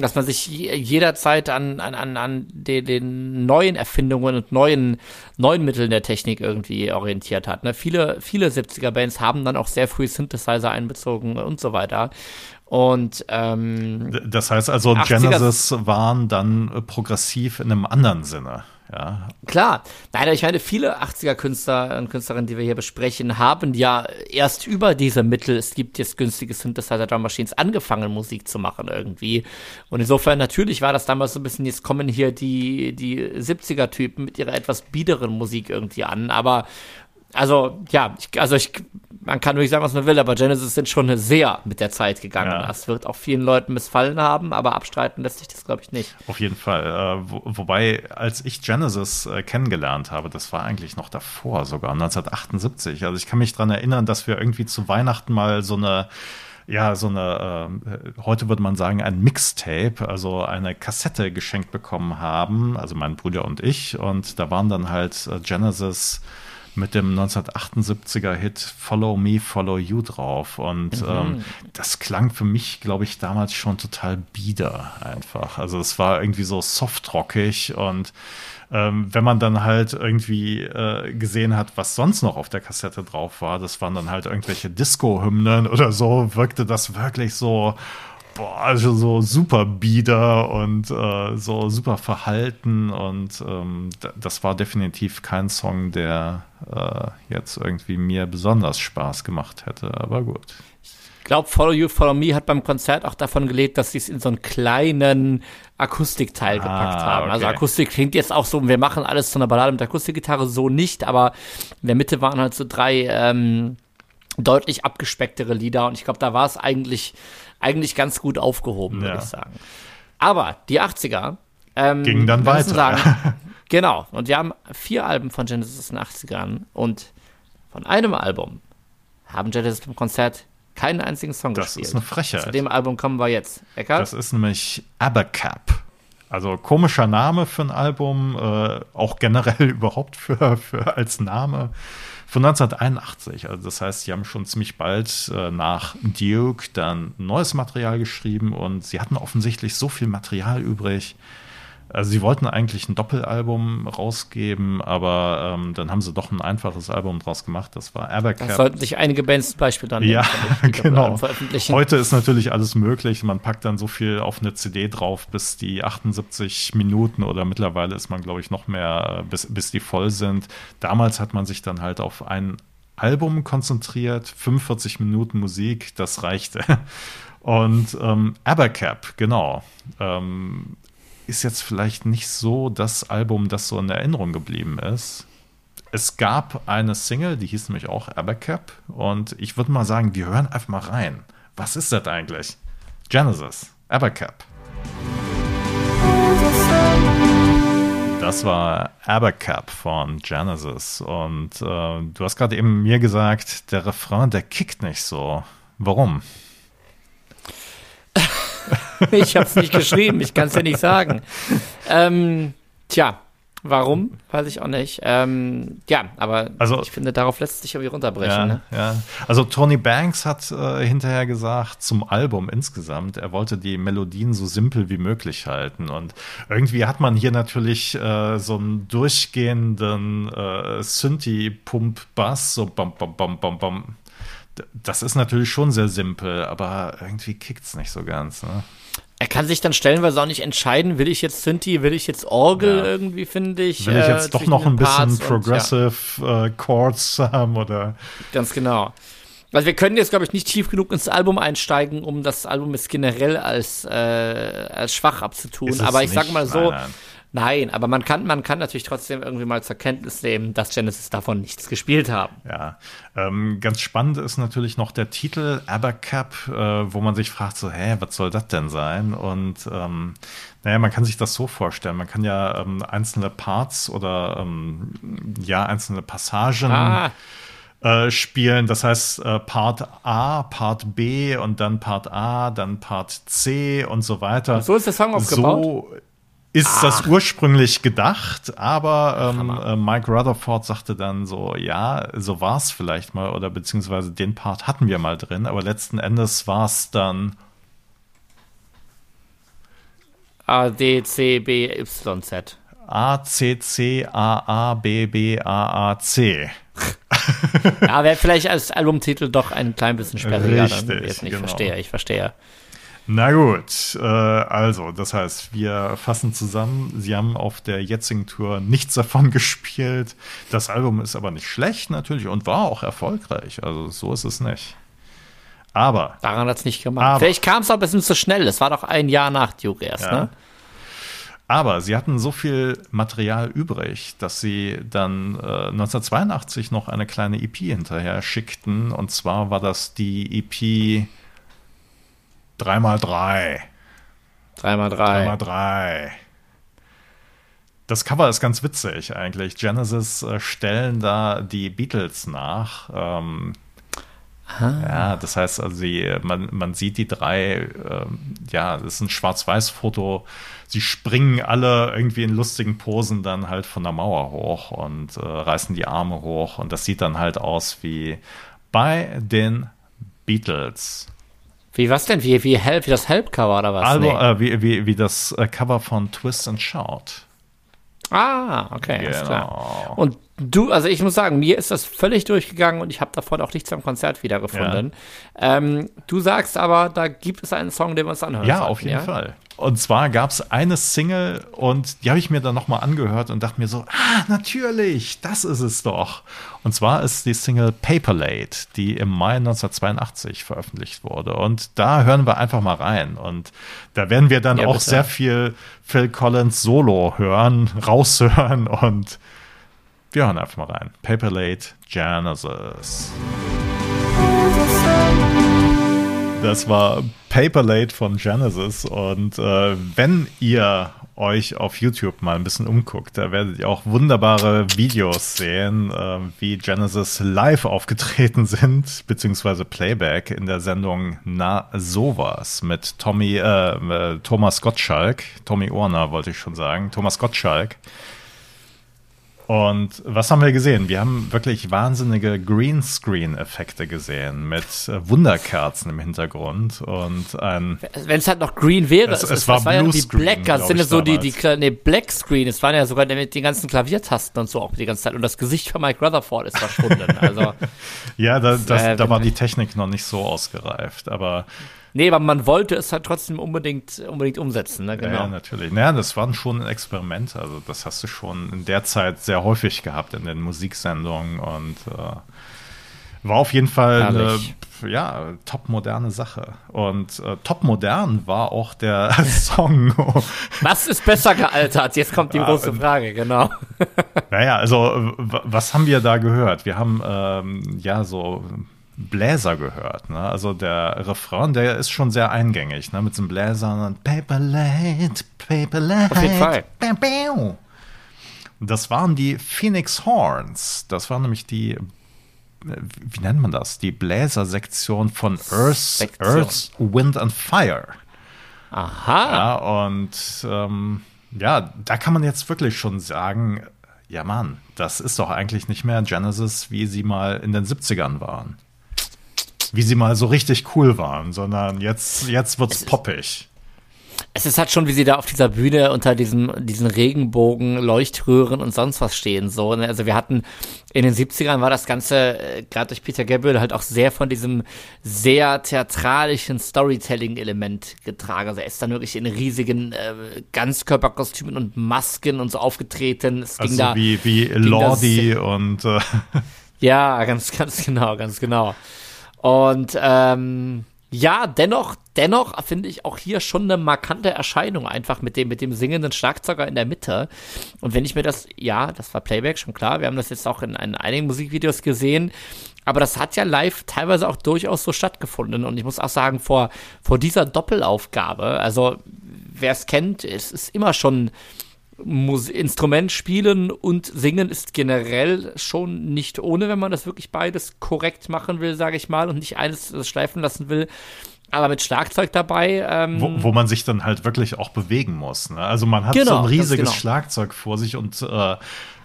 dass man sich jederzeit an, an, an, an den, den neuen Erfindungen und neuen, neuen Mitteln der Technik irgendwie orientiert hat. Ne? Viele, viele 70er-Bands haben dann auch sehr früh Synthesizer einbezogen und so weiter. Und ähm, das heißt also, Genesis waren dann progressiv in einem anderen Sinne. Ja. Klar. Nein, ich meine, viele 80er-Künstler und Künstlerinnen, die wir hier besprechen, haben ja erst über diese Mittel, es gibt jetzt günstige Synthesizer-Drum Machines, angefangen, Musik zu machen irgendwie. Und insofern, natürlich war das damals so ein bisschen, jetzt kommen hier die, die 70er-Typen mit ihrer etwas biederen Musik irgendwie an, aber also, ja, ich, also ich, man kann wirklich sagen, was man will, aber Genesis sind schon sehr mit der Zeit gegangen. Ja. Das wird auch vielen Leuten missfallen haben, aber abstreiten lässt sich das, glaube ich, nicht. Auf jeden Fall. Äh, wo, wobei, als ich Genesis äh, kennengelernt habe, das war eigentlich noch davor, sogar 1978. Also ich kann mich daran erinnern, dass wir irgendwie zu Weihnachten mal so eine ja, so eine, äh, heute würde man sagen, ein Mixtape, also eine Kassette geschenkt bekommen haben, also mein Bruder und ich. Und da waren dann halt äh, Genesis mit dem 1978er Hit Follow Me, Follow You drauf. Und mhm. ähm, das klang für mich, glaube ich, damals schon total bieder einfach. Also es war irgendwie so softrockig und ähm, wenn man dann halt irgendwie äh, gesehen hat, was sonst noch auf der Kassette drauf war, das waren dann halt irgendwelche Disco-Hymnen oder so, wirkte das wirklich so boah, also so super bieder und äh, so super verhalten und ähm, das war definitiv kein Song, der äh, jetzt irgendwie mir besonders Spaß gemacht hätte, aber gut. Ich glaube, Follow You, Follow Me hat beim Konzert auch davon gelebt, dass sie es in so einen kleinen Akustikteil ah, gepackt haben. Also okay. Also Akustik klingt jetzt auch so, wir machen alles zu einer Ballade mit Akustikgitarre, so nicht, aber in der Mitte waren halt so drei ähm, deutlich abgespecktere Lieder und ich glaube, da war es eigentlich eigentlich ganz gut aufgehoben, würde ich sagen. Aber die 80er ähm, gingen dann weiter. Sagen, genau. Und wir haben vier Alben von Genesis in den 80ern und von einem Album haben Genesis beim Konzert keinen einzigen Song das gespielt. Das ist eine Frechheit. Zu dem Album kommen wir jetzt. Eckart? Das ist nämlich Abercap. Also komischer Name für ein Album, äh, auch generell überhaupt für, für als Name von 1981. Also das heißt, sie haben schon ziemlich bald äh, nach Duke dann neues Material geschrieben und sie hatten offensichtlich so viel Material übrig, also sie wollten eigentlich ein Doppelalbum rausgeben, aber ähm, dann haben sie doch ein einfaches Album draus gemacht. Das war Abercap. Das sollten sich einige Bands Beispiel dann ja, genau. veröffentlichen. Heute ist natürlich alles möglich. Man packt dann so viel auf eine CD drauf, bis die 78 Minuten oder mittlerweile ist man, glaube ich, noch mehr, bis, bis die voll sind. Damals hat man sich dann halt auf ein Album konzentriert, 45 Minuten Musik, das reichte. Und ähm, Abercap, genau. Ähm, ist jetzt vielleicht nicht so das Album, das so in Erinnerung geblieben ist. Es gab eine Single, die hieß nämlich auch Abercap. Und ich würde mal sagen, wir hören einfach mal rein. Was ist das eigentlich? Genesis, Abercap. Das war Abercap von Genesis. Und äh, du hast gerade eben mir gesagt, der Refrain, der kickt nicht so. Warum? ich habe es nicht geschrieben, ich kann es ja nicht sagen. Ähm, tja, warum? Weiß ich auch nicht. Ähm, ja, aber also, ich finde, darauf lässt sich irgendwie runterbrechen. Ja, ne? ja. Also Tony Banks hat äh, hinterher gesagt zum Album insgesamt, er wollte die Melodien so simpel wie möglich halten. Und irgendwie hat man hier natürlich äh, so einen durchgehenden äh, Synthi-Pump-Bass, so bam, bam, bam, bam, bam das ist natürlich schon sehr simpel, aber irgendwie kickt es nicht so ganz. Ne? Er kann sich dann stellenweise auch nicht entscheiden, will ich jetzt Synthi, will ich jetzt Orgel Ja. irgendwie, finde ich. Will ich äh, jetzt doch zwischen noch ein bisschen und, Progressive äh, Chords haben oder Ja, ganz genau. Also wir können jetzt, glaube ich, nicht tief genug ins Album einsteigen, um das Album jetzt generell als, äh, als schwach abzutun. Aber ich sag nicht. mal so, Nein, nein, nein. aber man kann, man kann natürlich trotzdem irgendwie mal zur Kenntnis nehmen, dass Genesis davon nichts gespielt haben. Ja, ähm, ganz spannend ist natürlich noch der Titel Abercap, äh, wo man sich fragt, so, hä, was soll das denn sein? Und ähm, naja, man kann sich das so vorstellen. Man kann ja ähm, einzelne Parts oder ähm, ja, einzelne Passagen Ah, äh, spielen. Das heißt, äh, Part A, Part B und dann Part A, dann Part C und so weiter. so ist der Song aufgebaut. So ist das ursprünglich gedacht, aber ähm, äh, Mike Rutherford sagte dann so, ja, so war es vielleicht mal oder beziehungsweise den Part hatten wir mal drin, aber letzten Endes war es dann A, D, C, B, Y, Z. A, C, C, A, A, B, B, A, A, C. Ja, wäre vielleicht als Albumtitel doch ein klein bisschen sperriger. dann Richtig, gewesen. Ich genau. verstehe, ich verstehe. Na gut, äh, also, das heißt, wir fassen zusammen, sie haben auf der jetzigen Tour nichts davon gespielt. Das Album ist aber nicht schlecht natürlich und war auch erfolgreich, also so ist es nicht. Aber Daran hat es nicht gemacht. Aber- Vielleicht kam es auch ein bisschen zu schnell. Es war doch ein Jahr nach Duke erst, Ja. ne? Aber sie hatten so viel Material übrig, dass sie dann äh, 1982 noch eine kleine EP hinterher schickten. Und zwar war das die EP 3x3. 3x3. 3x3. Das Cover ist ganz witzig eigentlich. Genesis äh, stellen da die Beatles nach. Ähm, ja, das heißt, also sie, man, man sieht die drei, ähm, ja, das ist ein Schwarz-Weiß-Foto. Sie springen alle irgendwie in lustigen Posen dann halt von der Mauer hoch und äh, reißen die Arme hoch. Und das sieht dann halt aus wie bei den Beatles. Wie was denn? Wie, wie, Help, wie das Help-Cover oder was? Also, Nee. äh, wie, wie, wie das äh, Cover von Twist and Shout. Ah, okay, alles klar. Genau. Und du, also ich muss sagen, mir ist das völlig durchgegangen und ich habe davon auch nichts am Konzert wiedergefunden. Ähm, du sagst aber, da gibt es einen Song, den wir uns anhören Ja, sollten, auf jeden Fall. Und zwar gab es eine Single und die habe ich mir dann nochmal angehört und dachte mir so, ah, natürlich, das ist es doch. Und zwar ist die Single Paperlate, die im Mai 1982 veröffentlicht wurde. Und da hören wir einfach mal rein. Und da werden wir dann Ja, auch bitte. sehr viel Phil Collins Solo hören, raushören und wir hören einfach mal rein. Paperlate Genesis. Das war Paperlate von Genesis und äh, wenn ihr euch auf YouTube mal ein bisschen umguckt, da werdet ihr auch wunderbare Videos sehen, äh, wie Genesis live aufgetreten sind, beziehungsweise Playback in der Sendung Na sowas mit Tommy, äh, äh, Thomas Gottschalk, Tommy Orner wollte ich schon sagen, Thomas Gottschalk. Und was haben wir gesehen? Wir haben wirklich wahnsinnige Greenscreen-Effekte gesehen mit äh, Wunderkerzen im Hintergrund und ein Wenn es halt noch Green wäre, Es- es, es es, war das war ja die Black, das sind ich, so die, die, nee, Black Screen, es waren ja sogar mit den ganzen Klaviertasten und so auch die ganze Zeit und das Gesicht von Mike Rutherford ist verschwunden, also, ja, da, das, äh, da war die Technik noch nicht so ausgereift, aber nee, aber man wollte es halt trotzdem unbedingt, unbedingt umsetzen, ne, ja, genau. natürlich. Naja, das war schon ein Experiment, also das hast du schon in der Zeit sehr häufig gehabt in den Musiksendungen und äh, war auf jeden Fall eine Herrlich. ja, top moderne Sache. Und äh, top modern war auch der Song Was ist besser gealtert? Jetzt kommt die große ähm, Frage, genau. Naja, also was haben wir da gehört? Wir haben ähm, ja so Bläser gehört. Ne? Also der Refrain, der ist schon sehr eingängig, ne? mit so einem Bläsern und Paperlate, Paperlate. Auf jeden Fall. Bam, bam. Das waren die Phoenix Horns. Das waren nämlich die, äh, wie nennt man das? Die Bläsersektion von Earth. Earth, Wind and Fire. Aha. Ja, und ähm, ja, da kann man jetzt wirklich schon sagen, ja Mann, das ist doch eigentlich nicht mehr Genesis, wie sie mal in den 70ern waren. Wie sie mal so richtig cool waren, sondern jetzt, jetzt wird's poppig. es ist halt schon, wie sie da auf dieser Bühne unter diesem, diesen Regenbogen, Leuchtröhren und sonst was stehen, so. Ne? Also wir hatten in den 70ern war das Ganze, äh, gerade durch Peter Gabriel, halt auch sehr von diesem sehr theatralischen Storytelling-Element getragen. Also er ist dann wirklich in riesigen äh, Ganzkörperkostümen und Masken und so aufgetreten. Es also ging da, wie, wie Lordi und äh. Ja, ganz, ganz genau, ganz genau. Und ähm, ja, dennoch, dennoch finde ich auch hier schon eine markante Erscheinung einfach mit dem, mit dem singenden Schlagzeuger in der Mitte. Und wenn ich mir das, ja, das war Playback, schon klar. Wir haben das jetzt auch in, in einigen Musikvideos gesehen. Aber das hat ja live teilweise auch durchaus so stattgefunden. Und ich muss auch sagen, vor, vor dieser Doppelaufgabe, also wer es kennt, es ist immer schon Mus Instrument spielen und singen ist generell schon nicht ohne, wenn man das wirklich beides korrekt machen will, sage ich mal, und nicht eines schleifen lassen will. Aber mit Schlagzeug dabei. Ähm wo, wo man sich dann halt wirklich auch bewegen muss. Ne? Also man hat genau, so ein riesiges genau. Schlagzeug vor sich und äh,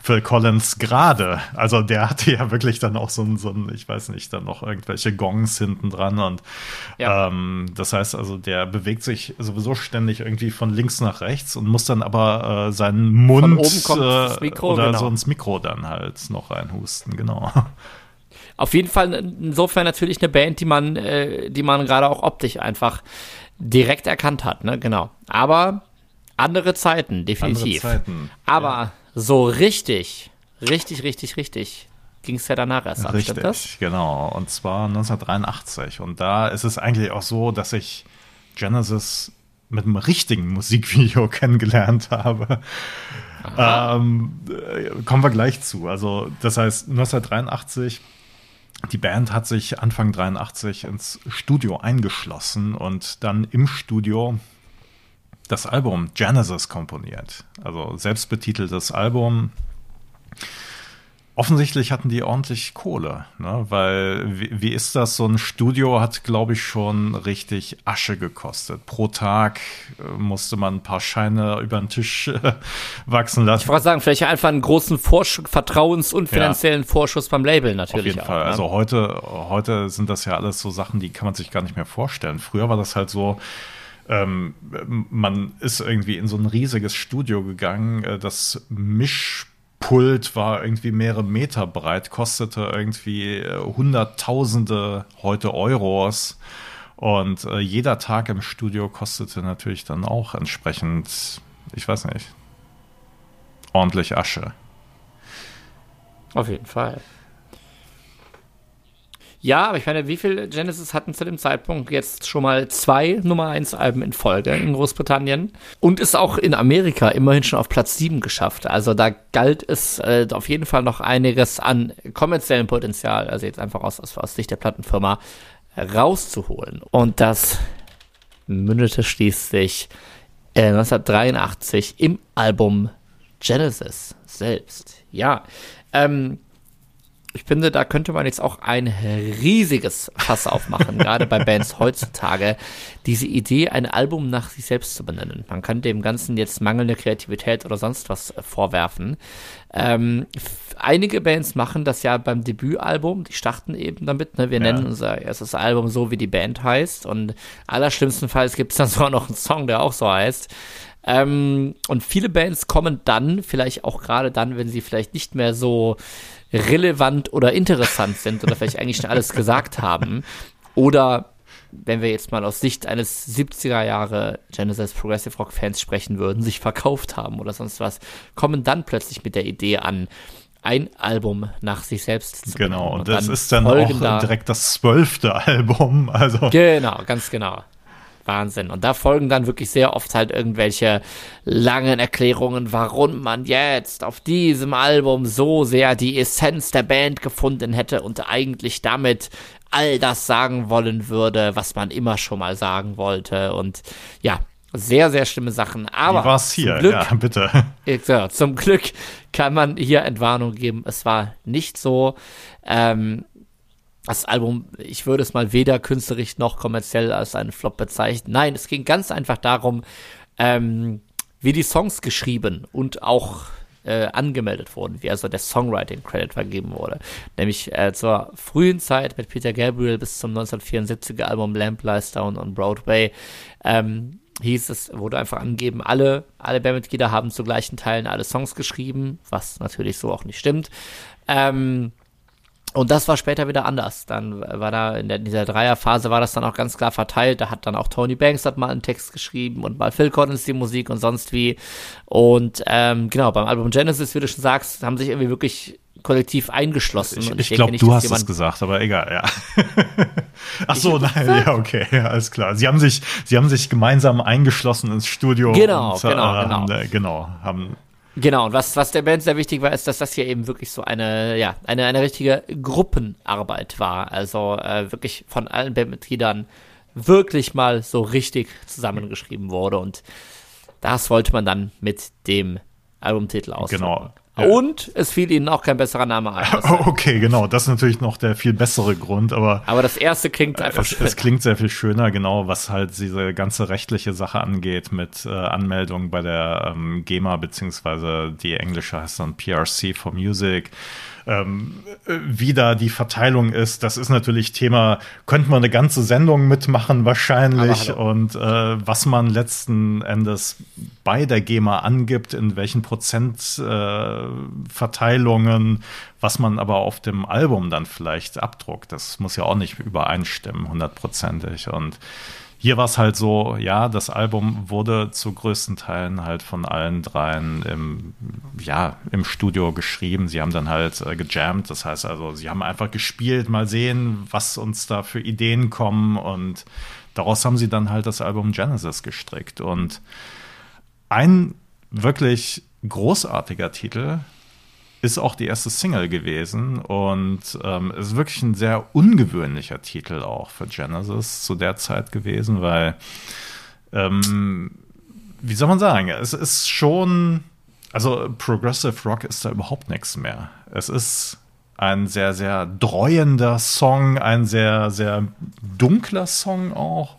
Phil Collins gerade. Also der hatte ja wirklich dann auch so ein, so ein, ich weiß nicht, dann noch irgendwelche Gongs hinten dran. Und ja. ähm, das heißt also, der bewegt sich sowieso ständig irgendwie von links nach rechts und muss dann aber äh, seinen Mund äh, Mikro, oder genau. so ins Mikro dann halt noch reinhusten, genau. Auf jeden Fall insofern natürlich eine Band, die man, äh, die man gerade auch optisch einfach direkt erkannt hat, ne? Genau. Aber andere Zeiten, definitiv. Andere Zeiten, Aber ja. So richtig, richtig, richtig, richtig ging es ja danach erst ab. Richtig, genau. Und zwar 1983. Und da ist es eigentlich auch so, dass ich Genesis mit einem richtigen Musikvideo kennengelernt habe. Ähm, äh, kommen wir gleich zu. Also, das heißt, 1983 die Band hat sich Anfang 83 ins Studio eingeschlossen und dann im Studio das Album Genesis komponiert. Also selbstbetiteltes Album offensichtlich hatten die ordentlich Kohle, ne? weil wie, wie ist das? So ein Studio hat, glaube ich, schon richtig Asche gekostet. Pro Tag äh, musste man ein paar Scheine über den Tisch äh, wachsen lassen. Ich wollte sagen, vielleicht einfach einen großen Vorschuss, Vertrauens- und finanziellen ja. Vorschuss beim Label natürlich. Auf jeden auch, Fall. Ne? Also heute, heute sind das ja alles so Sachen, die kann man sich gar nicht mehr vorstellen. Früher war das halt so, ähm, man ist irgendwie in so ein riesiges Studio gegangen, äh, das Misch Pult war irgendwie mehrere Meter breit, kostete irgendwie äh, Hunderttausende heute Euros. Und äh, jeder Tag im Studio kostete natürlich dann auch entsprechend, ich weiß nicht, ordentlich Asche. Auf jeden Fall. Ja, aber ich meine, wie viel Genesis hatten zu dem Zeitpunkt jetzt schon mal zwei Nummer 1 Alben in Folge in Großbritannien und ist auch in Amerika immerhin schon auf Platz 7 geschafft. Also da galt es äh, auf jeden Fall noch einiges an kommerziellem Potenzial, also jetzt einfach aus, aus, aus Sicht der Plattenfirma rauszuholen. Und das mündete schließlich äh, 1983 im Album Genesis selbst. Ja, ähm, ich finde, da könnte man jetzt auch ein riesiges Fass aufmachen, gerade bei Bands heutzutage, diese Idee, ein Album nach sich selbst zu benennen. Man kann dem Ganzen jetzt mangelnde Kreativität oder sonst was vorwerfen. Ähm, einige Bands machen das ja beim Debütalbum, die starten eben damit, ne? wir ja. nennen unser erstes Album so, wie die Band heißt und allerschlimmstenfalls gibt es dann sogar noch einen Song, der auch so heißt. Ähm, und viele Bands kommen dann, vielleicht auch gerade dann, wenn sie vielleicht nicht mehr so relevant oder interessant sind oder vielleicht eigentlich schon alles gesagt haben. Oder wenn wir jetzt mal aus Sicht eines 70er Jahre Genesis Progressive Rock Fans sprechen würden, sich verkauft haben oder sonst was, kommen dann plötzlich mit der Idee an, ein Album nach sich selbst zu Genau, und, das ist dann auch direkt das zwölfte Album. Also. Genau, ganz genau. Wahnsinn. Und da folgen dann wirklich sehr oft halt irgendwelche langen Erklärungen, warum man jetzt auf diesem Album so sehr die Essenz der Band gefunden hätte und eigentlich damit all das sagen wollen würde, was man immer schon mal sagen wollte. Und ja, sehr, sehr schlimme Sachen. Aber Wie war's hier? Glück, ja, bitte. Ja, zum Glück kann man hier Entwarnung geben. Es war nicht so. Ähm, das Album, ich würde es mal weder künstlerisch noch kommerziell als einen Flop bezeichnen. Nein, es ging ganz einfach darum, ähm, wie die Songs geschrieben und auch äh, angemeldet wurden, wie also der Songwriting-Credit vergeben wurde. Nämlich äh, zur frühen Zeit mit Peter Gabriel bis zum 1974er Album Lamp Lies Down on Broadway. Ähm, hieß es, wurde einfach angegeben, alle, alle Bandmitglieder haben zu gleichen Teilen alle Songs geschrieben, was natürlich so auch nicht stimmt. Ähm, und das war später wieder anders. Dann war da in, der, in dieser Dreierphase war das dann auch ganz klar verteilt. Da hat dann auch Tony Banks hat mal einen Text geschrieben und mal Phil Collins die Musik und sonst wie. Und ähm, genau, beim Album Genesis, wie du schon sagst, haben sich irgendwie wirklich kollektiv eingeschlossen. Ich, ich, ich glaube, du hast es gesagt, aber egal, ja. Ach so, nein, ja, okay, ja, alles klar. Sie haben sich, sie haben sich gemeinsam eingeschlossen ins Studio. Genau, und, genau, äh, genau. Äh, genau, haben Genau, und was, was der Band sehr wichtig war, ist, dass das hier eben wirklich so eine, ja, eine, eine richtige Gruppenarbeit war. Also äh, wirklich von allen Bandmitgliedern wirklich mal so richtig zusammengeschrieben wurde. Und das wollte man dann mit dem Albumtitel ausdrücken. Genau. Ja. Und es fiel ihnen auch kein besserer Name ein. Okay, genau. Das ist natürlich noch der viel bessere Grund, aber. Aber das erste klingt einfach es, es klingt sehr viel schöner, genau, was halt diese ganze rechtliche Sache angeht mit äh, Anmeldung bei der ähm, GEMA, beziehungsweise die englische heißt dann PRC for Music ähm, wie da die Verteilung ist. Das ist natürlich Thema, könnte man eine ganze Sendung mitmachen wahrscheinlich und äh, was man letzten Endes bei der GEMA angibt, in welchen Prozentverteilungen, äh, was man aber auf dem Album dann vielleicht abdruckt. Das muss ja auch nicht übereinstimmen, hundertprozentig und hier war es halt so, ja, das Album wurde zu größten Teilen halt von allen dreien im, ja, im Studio geschrieben. Sie haben dann halt äh, gejammt, das heißt also, sie haben einfach gespielt, mal sehen, was uns da für Ideen kommen und daraus haben sie dann halt das Album Genesis gestrickt. Und ein wirklich großartiger Titel, ist auch die erste Single gewesen und ähm, ist wirklich ein sehr ungewöhnlicher Titel auch für Genesis zu der Zeit gewesen, weil, ähm, wie soll man sagen, es ist schon, also Progressive Rock ist da überhaupt nichts mehr. Es ist ein sehr, sehr dreuender Song, ein sehr, sehr dunkler Song auch.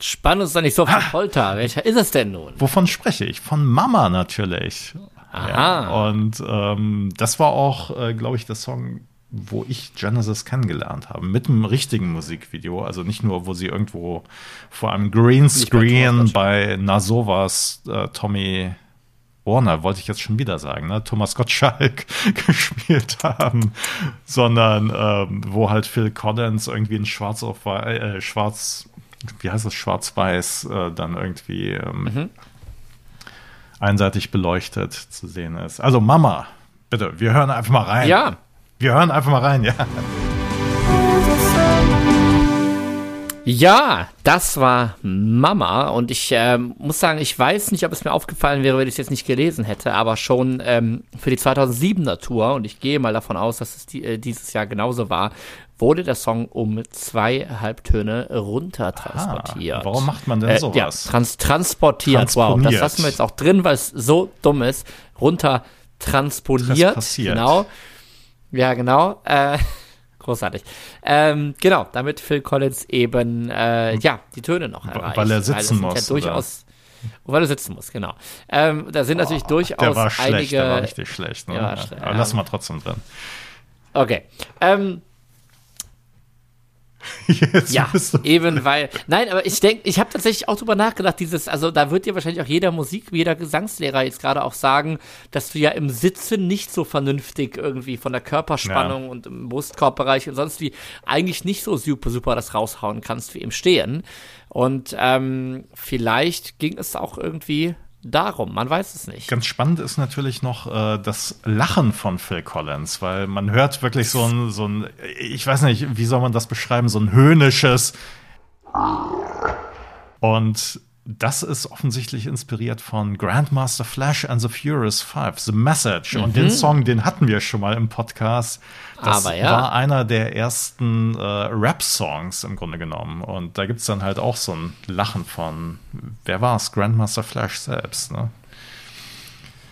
Spann uns doch nicht so auf die Folter. Welcher ist es denn nun? Wovon spreche ich? Von Mama natürlich. Aha. Ja, und ähm, das war auch, äh, glaube ich, der Song, wo ich Genesis kennengelernt habe. Mit einem richtigen Musikvideo. Also nicht nur, wo sie irgendwo vor einem Greenscreen bei, bei Nasovas äh, Tommy Warner, wollte ich jetzt schon wieder sagen, ne? Thomas Gottschalk gespielt haben, sondern ähm, wo halt Phil Collins irgendwie in Schwarz auf äh, Schwarz, wie heißt das, Schwarz-Weiß äh, dann irgendwie ähm, mhm einseitig beleuchtet zu sehen ist. Also Mama, bitte, wir hören einfach mal rein. Ja. Wir hören einfach mal rein, ja. Ja, das war Mama und ich äh, muss sagen, ich weiß nicht, ob es mir aufgefallen wäre, wenn ich es jetzt nicht gelesen hätte, aber schon ähm, für die 2007er Tour und ich gehe mal davon aus, dass es die, äh, dieses Jahr genauso war, wurde der Song um zwei Halbtöne runter transportiert. Aha, warum macht man denn sowas? Äh, ja, trans transportiert. Wow, das lassen wir jetzt auch drin, weil es so dumm ist. Runter transponiert. Genau. Ja, genau. Äh, großartig. Ähm, genau, damit Phil Collins eben äh, ja die Töne noch erreicht. Weil er sitzen muss. Ja durchaus, weil er sitzen muss, genau. Ähm, da sind oh, natürlich durchaus der war schlecht, einige. Der war richtig schlecht. Ne? Ja, ja. Aber lassen wir trotzdem drin. Okay. Ähm, Jetzt ja, eben weil. Nein, aber ich denke, ich habe tatsächlich auch drüber nachgedacht, dieses, also da wird dir wahrscheinlich auch jeder Musik, jeder Gesangslehrer jetzt gerade auch sagen, dass du ja im Sitzen nicht so vernünftig irgendwie von der Körperspannung ja. und im Brustkorbbereich und sonst wie eigentlich nicht so super, super das raushauen kannst wie im Stehen. Und ähm, vielleicht ging es auch irgendwie darum, man weiß es nicht. Ganz spannend ist natürlich noch äh, das Lachen von Phil Collins, weil man hört wirklich so ein, so ein, ich weiß nicht, wie soll man das beschreiben, so ein höhnisches und das ist offensichtlich inspiriert von Grandmaster Flash and the Furious Five, The Message. Mhm. Und den Song, den hatten wir schon mal im Podcast. Das Aber ja. war einer der ersten äh, Rap-Songs im Grunde genommen. Und da gibt es dann halt auch so ein Lachen von, wer war es? Grandmaster Flash selbst, ne?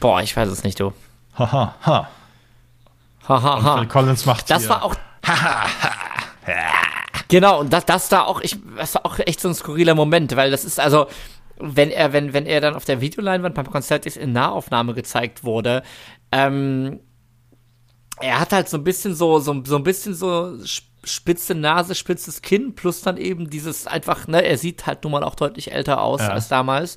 Boah, ich weiß es nicht, du. Haha, ha. Haha, ha. Phil Collins macht Das hier. war auch. Genau, und das, das da auch, ich, das war auch echt so ein skurriler Moment, weil das ist also, wenn er, wenn, wenn er dann auf der Videoleinwand beim Konzert ist, in Nahaufnahme gezeigt wurde, ähm, er hat halt so ein bisschen so, so, so ein bisschen so spitze Nase, spitzes Kinn, plus dann eben dieses einfach, ne, er sieht halt nun mal auch deutlich älter aus ja. als damals.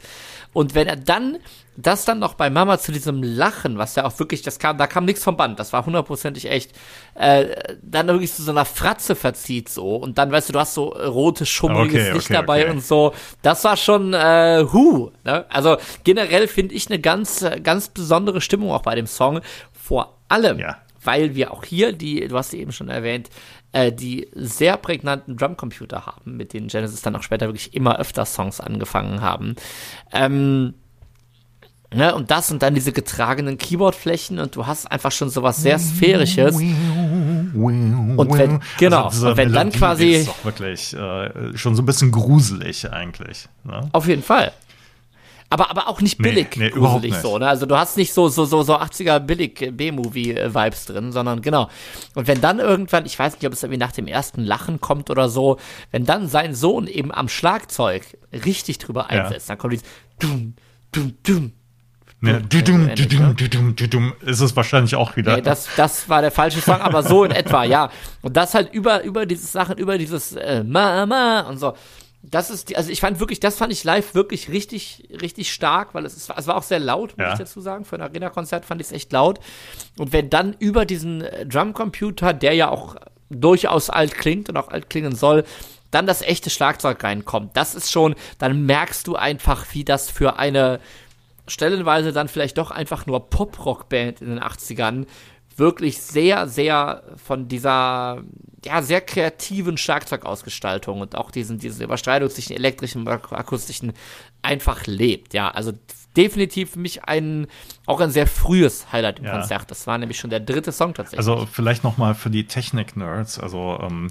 Und wenn er dann, das dann noch bei Mama zu diesem Lachen, was ja auch wirklich, das kam, da kam nichts vom Band, das war hundertprozentig echt, äh, dann wirklich zu so einer Fratze verzieht so und dann, weißt du, du hast so rotes, schummeliges okay, Licht okay, dabei okay. und so, das war schon, äh, hu, ne? Also generell finde ich eine ganz, ganz besondere Stimmung auch bei dem Song, vor allem. Ja weil wir auch hier die, du hast sie eben schon erwähnt, äh, die sehr prägnanten Drumcomputer haben, mit denen Genesis dann auch später wirklich immer öfter Songs angefangen haben. Ähm, Ne, und das und dann diese getragenen Keyboardflächen und du hast einfach schon sowas sehr sphärisches. Und wenn, genau, also und wenn Melodie dann quasi. Ist doch wirklich äh, schon so ein bisschen gruselig eigentlich. Ne? Auf jeden Fall aber, aber auch nicht billig nee, nee, gruselig nicht. so. Ne? Also du hast nicht so, so, so, so 80er billig B-Movie-Vibes drin, sondern genau. Und wenn dann irgendwann, ich weiß nicht, ob es irgendwie nach dem ersten Lachen kommt oder so, wenn dann sein Sohn eben am Schlagzeug richtig drüber einsetzt, ja. dann kommt dieses dum, dum, dum, Ne, dudum, dudum, dudum, dudum, ist es wahrscheinlich auch wieder. Nee, das, das war der falsche Song, aber so in etwa, ja. Und das halt über, über diese Sachen, über dieses äh, Mama und so das ist die, also ich fand wirklich, das fand ich live wirklich richtig, richtig stark, weil es, ist, es war auch sehr laut, muss ja. ich dazu sagen. Für ein Arena-Konzert fand ich es echt laut. Und wenn dann über diesen äh, Drumcomputer, der ja auch durchaus alt klingt und auch alt klingen soll, dann das echte Schlagzeug reinkommt, das ist schon, dann merkst du einfach, wie das für eine stellenweise dann vielleicht doch einfach nur Pop-Rock-Band in den 80ern wirklich sehr, sehr von dieser ja, sehr kreativen Schlagzeugausgestaltung und auch diesen, diese Überstreitung zwischen elektrischen und akustischen einfach lebt. Ja, also definitiv für mich ein, auch ein sehr frühes Highlight im ja. Konzert. Das war nämlich schon der dritte Song tatsächlich. Also vielleicht nochmal für die Technik-Nerds, also ähm,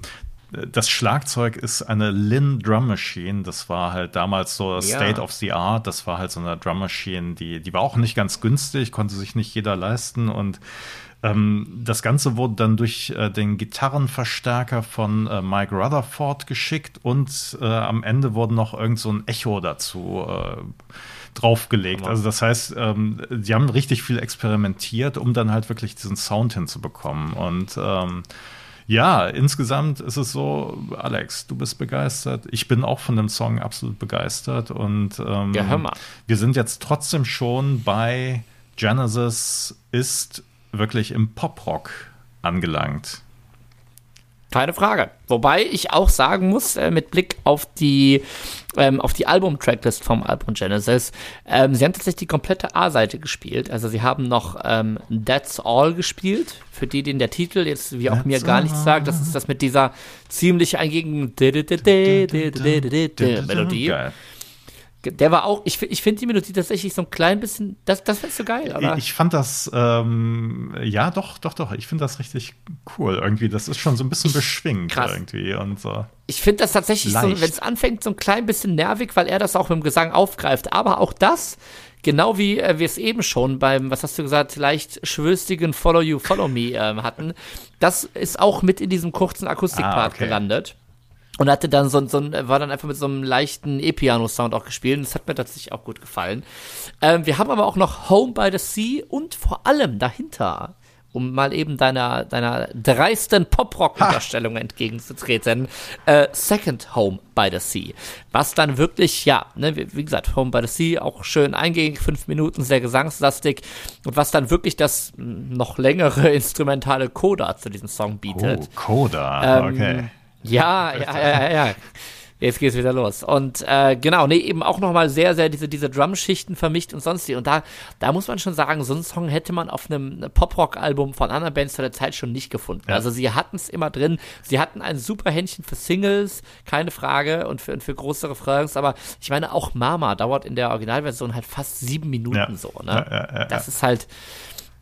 das Schlagzeug ist eine Lin Drum Machine. Das war halt damals so ja. State of the Art. Das war halt so eine Drum Machine, die, die war auch nicht ganz günstig, konnte sich nicht jeder leisten und das Ganze wurde dann durch äh, den Gitarrenverstärker von äh, Mike Rutherford geschickt und äh, am Ende wurde noch irgend so ein Echo dazu draufgelegt. Also das heißt, ähm, die haben richtig viel experimentiert, um dann halt wirklich diesen Sound hinzubekommen. Und ähm, ja, insgesamt ist es so, Alex, du bist begeistert. Ich bin auch von dem Song absolut begeistert. Und ähm, ja, hör mal. wir sind jetzt trotzdem schon bei Genesis ist wirklich im Poprock angelangt. Keine Frage. Wobei ich auch sagen muss, äh, mit Blick auf die, ähm, auf die Album-Tracklist vom Album Genesis, ähm, sie haben tatsächlich die komplette A-Seite gespielt. Also sie haben noch ähm, That's All gespielt, für die, den der Titel jetzt wie auch That's mir gar nichts sagt. Das ist das mit dieser ziemlich eingängigen Melodie. Der war auch, ich, ich finde die Melodie tatsächlich so ein klein bisschen, das, das findest du geil, oder? Ich fand das, ähm, ja, doch, doch, doch, ich finde das richtig cool irgendwie. Das ist schon so ein bisschen ich, beschwingt krass. irgendwie und so. Ich finde das tatsächlich Leicht. so, wenn es anfängt, so ein klein bisschen nervig, weil er das auch mit dem Gesang aufgreift. Aber auch das, genau wie äh, wir es eben schon beim, was hast du gesagt, leicht schwülstigen Follow You, Follow Me ähm, hatten, das ist auch mit in diesem kurzen Akustikpart ah, okay. gelandet und hatte dann so, so ein, war dann einfach mit so einem leichten E-Piano-Sound auch gespielt. Und das hat mir tatsächlich auch gut gefallen. Ähm, wir haben aber auch noch Home by the Sea und vor allem dahinter, um mal eben deiner, deiner dreisten Pop-Rock-Unterstellung entgegenzutreten, äh, Second Home by the Sea. Was dann wirklich, ja, ne, wie, wie, gesagt, Home by the Sea, auch schön eingängig, fünf Minuten, sehr gesangslastig. Und was dann wirklich das noch längere instrumentale Coda zu diesem Song bietet. Oh, Coda, ähm, okay ja, ja, ja, ja. Jetzt geht's wieder los. Und äh, genau, nee, eben auch nochmal sehr, sehr diese, diese Drum-Schichten vermischt und sonst die. Und da, da muss man schon sagen, so einen Song hätte man auf einem Pop-Rock-Album von anderen Bands zu der Zeit schon nicht gefunden. Ja. Also sie hatten es immer drin. Sie hatten ein super Händchen für Singles, keine Frage, und für, und für größere Refrains. Aber ich meine, auch Mama dauert in der Originalversion halt fast sieben Minuten ja. so. Ne? Ja, das ist halt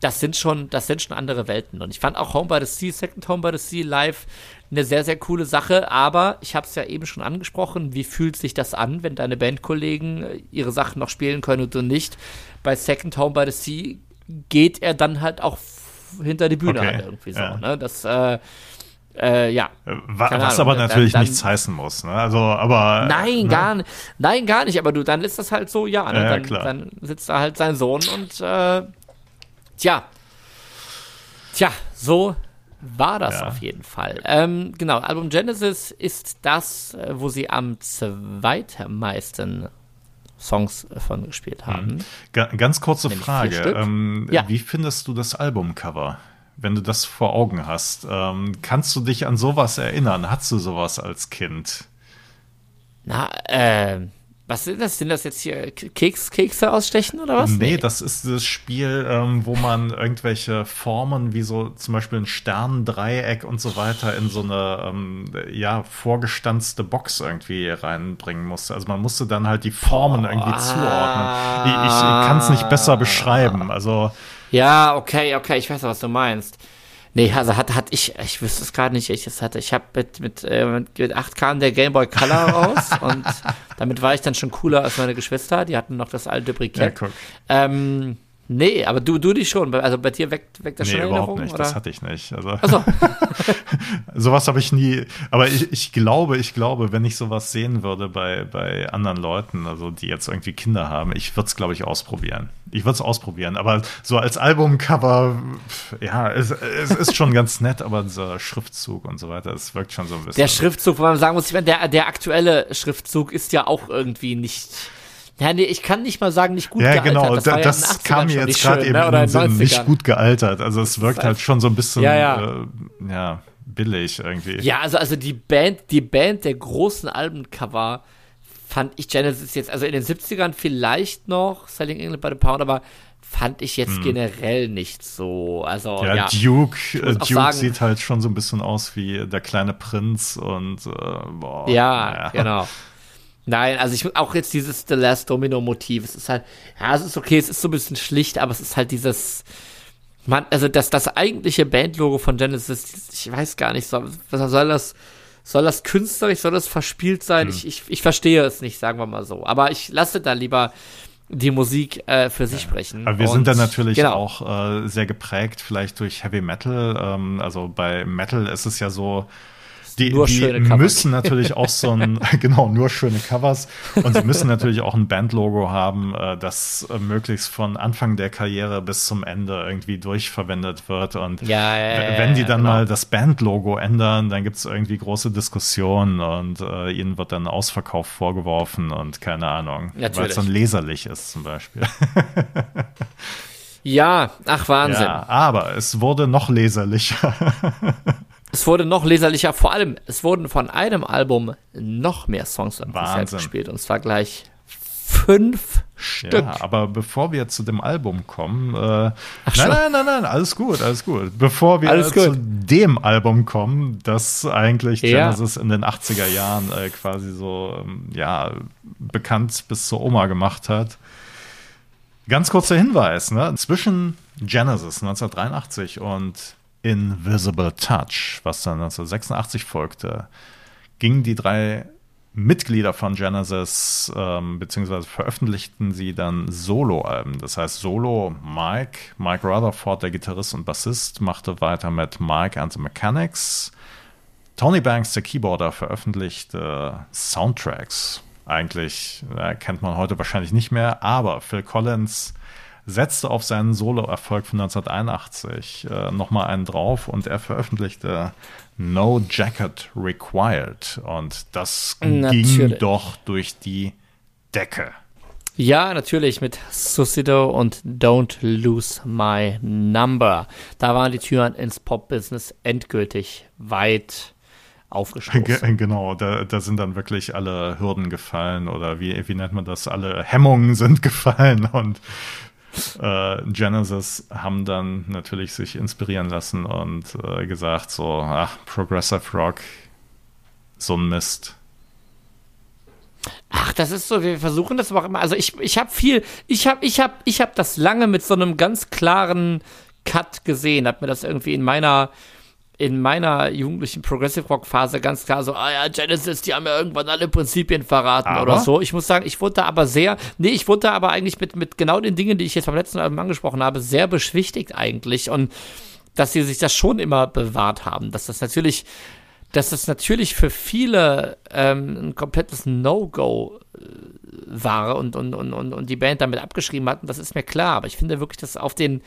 das sind schon, das sind schon andere Welten. Und ich fand auch Home by the Sea, Second Home by the Sea live eine sehr, sehr coole Sache. Aber ich habe es ja eben schon angesprochen, wie fühlt sich das an, wenn deine Bandkollegen äh, ihre Sachen noch spielen können und du nicht? Bei Second Home by the Sea geht er dann halt auch hinter die Bühne okay. halt irgendwie so. Ja. Ne? Das, äh, äh, ja. Äh, was Ahnung, aber natürlich dann, nichts heißen muss, ne? Also, aber. Nein, ne? gar nicht. Nein, gar nicht. Aber du, dann ist das halt so, ja. Ne? ja dann, klar. dann sitzt da halt sein Sohn und, äh, tja. Tja, so war das Ja. auf jeden Fall. Ähm, genau, Album Genesis ist das, äh, wo sie am zweitmeisten Songs äh, von gespielt haben. Ga ganz kurze Nämlich Frage. Ähm, Ja. Wie findest du das Albumcover? Wenn du das vor Augen hast, ähm, kannst du dich an sowas erinnern? Hattest du sowas als Kind? Na, äh, was sind das? Sind das jetzt hier Keks, Kekse ausstechen oder was? Nee, das ist das Spiel, ähm, wo man irgendwelche Formen wie so zum Beispiel ein Sternendreieck und so weiter in so eine ähm, ja vorgestanzte Box irgendwie reinbringen musste. Also man musste dann halt die Formen irgendwie zuordnen. Ich, ich kann es nicht besser beschreiben. Also Ja, okay, okay, ich weiß, was du meinst. Nee, also hat, hat ich, ich wüsste es gerade nicht, ich es hatte. Ich habe mit, mit, äh, mit 8 kam der Game Boy Color raus und damit war ich dann schon cooler als meine Geschwister. Die hatten noch das alte ja, Brikett. guck. ähm, nee, aber du, du dich schon. Also bei dir weckt, weckt das Nee, schon überhaupt Erinnerungen? nicht. Oder? Das hatte ich nicht. Also Achso, sowas habe ich nie. Aber ich, ich glaube, ich glaube, wenn ich sowas sehen würde bei, bei anderen Leuten, also die jetzt irgendwie Kinder haben, ich würde es, glaube ich, ausprobieren. Ich würde es ausprobieren. Aber so als Albumcover, ja, es, es ist schon ganz nett, aber dieser Schriftzug und so weiter, es wirkt schon so ein bisschen. der Schriftzug, wo man sagen muss, ich meine, der, der aktuelle Schriftzug ist ja auch irgendwie nicht. Ja, nee, ich kann nicht mal sagen, nicht gut ja, gealtert. genau, das, da, ja das in den 80ern kam mir jetzt gerade eben ne? in den in Sinn, 90ern. nicht gut gealtert. Also es wirkt halt schon so ein bisschen, Ja, ja. Äh, ja, billig irgendwie. Ja, also, also die Band, die Band der großen Albencover fand ich Genesis jetzt, also in den 70ern vielleicht noch, Selling England by the Pound, aber fand ich jetzt generell nicht so. Also, Hm. Ja, ja. Duke, äh, Duke sagen- sieht halt schon so ein bisschen aus wie der kleine Prinz und äh, boah, Ja, naja. genau. Nein, also ich auch jetzt dieses The Last Domino Motiv, es ist halt, ja, es ist okay, es ist so ein bisschen schlicht, aber es ist halt dieses, man, also das, das eigentliche Bandlogo von Genesis, ich weiß gar nicht, soll, soll das, soll das künstlerisch, soll das verspielt sein? Hm. Ich, ich, ich verstehe es nicht, sagen wir mal so. Aber ich lasse da lieber die Musik äh, für sich sprechen. Aber wir Und sind dann natürlich genau. auch äh, sehr geprägt, vielleicht durch Heavy Metal. Ähm, also bei Metal ist es ja so, die, Nur die schöne Cover. müssen natürlich auch so ein, genau, nur schöne Covers. Und sie müssen natürlich auch ein Bandlogo haben, äh, das äh, möglichst von Anfang der Karriere bis zum Ende irgendwie durchverwendet wird. Und Ja, ja, ja, wenn die dann genau. mal das Bandlogo ändern, dann gibt es irgendwie große Diskussionen und äh, ihnen wird dann Ausverkauf vorgeworfen und keine Ahnung, weil es dann leserlich ist zum Beispiel. Ja, ach Wahnsinn. Ja, aber es wurde noch leserlicher. Es wurde noch leserlicher, vor allem, es wurden von einem Album noch mehr Songs am Konzert gespielt. Und zwar gleich fünf Stück. Ja, aber bevor wir zu dem Album kommen, äh, nein, nein, nein, nein, alles gut, alles gut. Bevor wir Alles gut. zu dem Album kommen, das eigentlich Ja. Genesis in den 80er Jahren äh, quasi so, ähm, ja, bekannt bis zur Oma gemacht hat. Ganz kurzer Hinweis, ne? Zwischen Genesis 1983 und Invisible Touch, was dann 1986 folgte, gingen die drei Mitglieder von Genesis, ähm, beziehungsweise veröffentlichten sie dann Soloalben. Das heißt, Solo Mike, Mike Rutherford, der Gitarrist und Bassist, machte weiter mit Mike and the Mechanics. Tony Banks, der Keyboarder, veröffentlichte Soundtracks. Eigentlich äh, kennt man heute wahrscheinlich nicht mehr, aber Phil Collins setzte auf seinen Solo-Erfolg von 1981 äh, nochmal einen drauf und er veröffentlichte No Jacket Required. Und das ging Natürlich. doch durch die Decke. Ja, natürlich mit Suicido und Don't Lose My Number. Da waren die Türen ins Pop-Business endgültig weit aufgestoßen. Ge genau, da, da sind dann wirklich alle Hürden gefallen oder wie, wie nennt man das? Alle Hemmungen sind gefallen und äh, Genesis haben dann natürlich sich inspirieren lassen und äh, gesagt so, ach, Progressive Rock, so ein Mist. Ach, das ist so, wir versuchen das auch immer. Also ich, ich habe viel, ich habe, ich habe, ich habe das lange mit so einem ganz klaren Cut gesehen, hab mir das irgendwie in meiner in meiner jugendlichen Progressive Rock Phase ganz klar so, ah ja, Genesis, die haben ja irgendwann alle Prinzipien verraten Aber? oder so. Ich muss sagen, ich wurde da aber sehr, nee, ich wurde da aber eigentlich mit, mit genau den Dingen, die ich jetzt beim letzten Album angesprochen habe, sehr beschwichtigt eigentlich und dass sie sich das schon immer bewahrt haben, dass das natürlich, dass das natürlich für viele ähm, ein komplettes No-Go äh, war und, und, und, und, und die Band damit abgeschrieben hatten, das ist mir klar. Aber ich finde wirklich, dass auf den,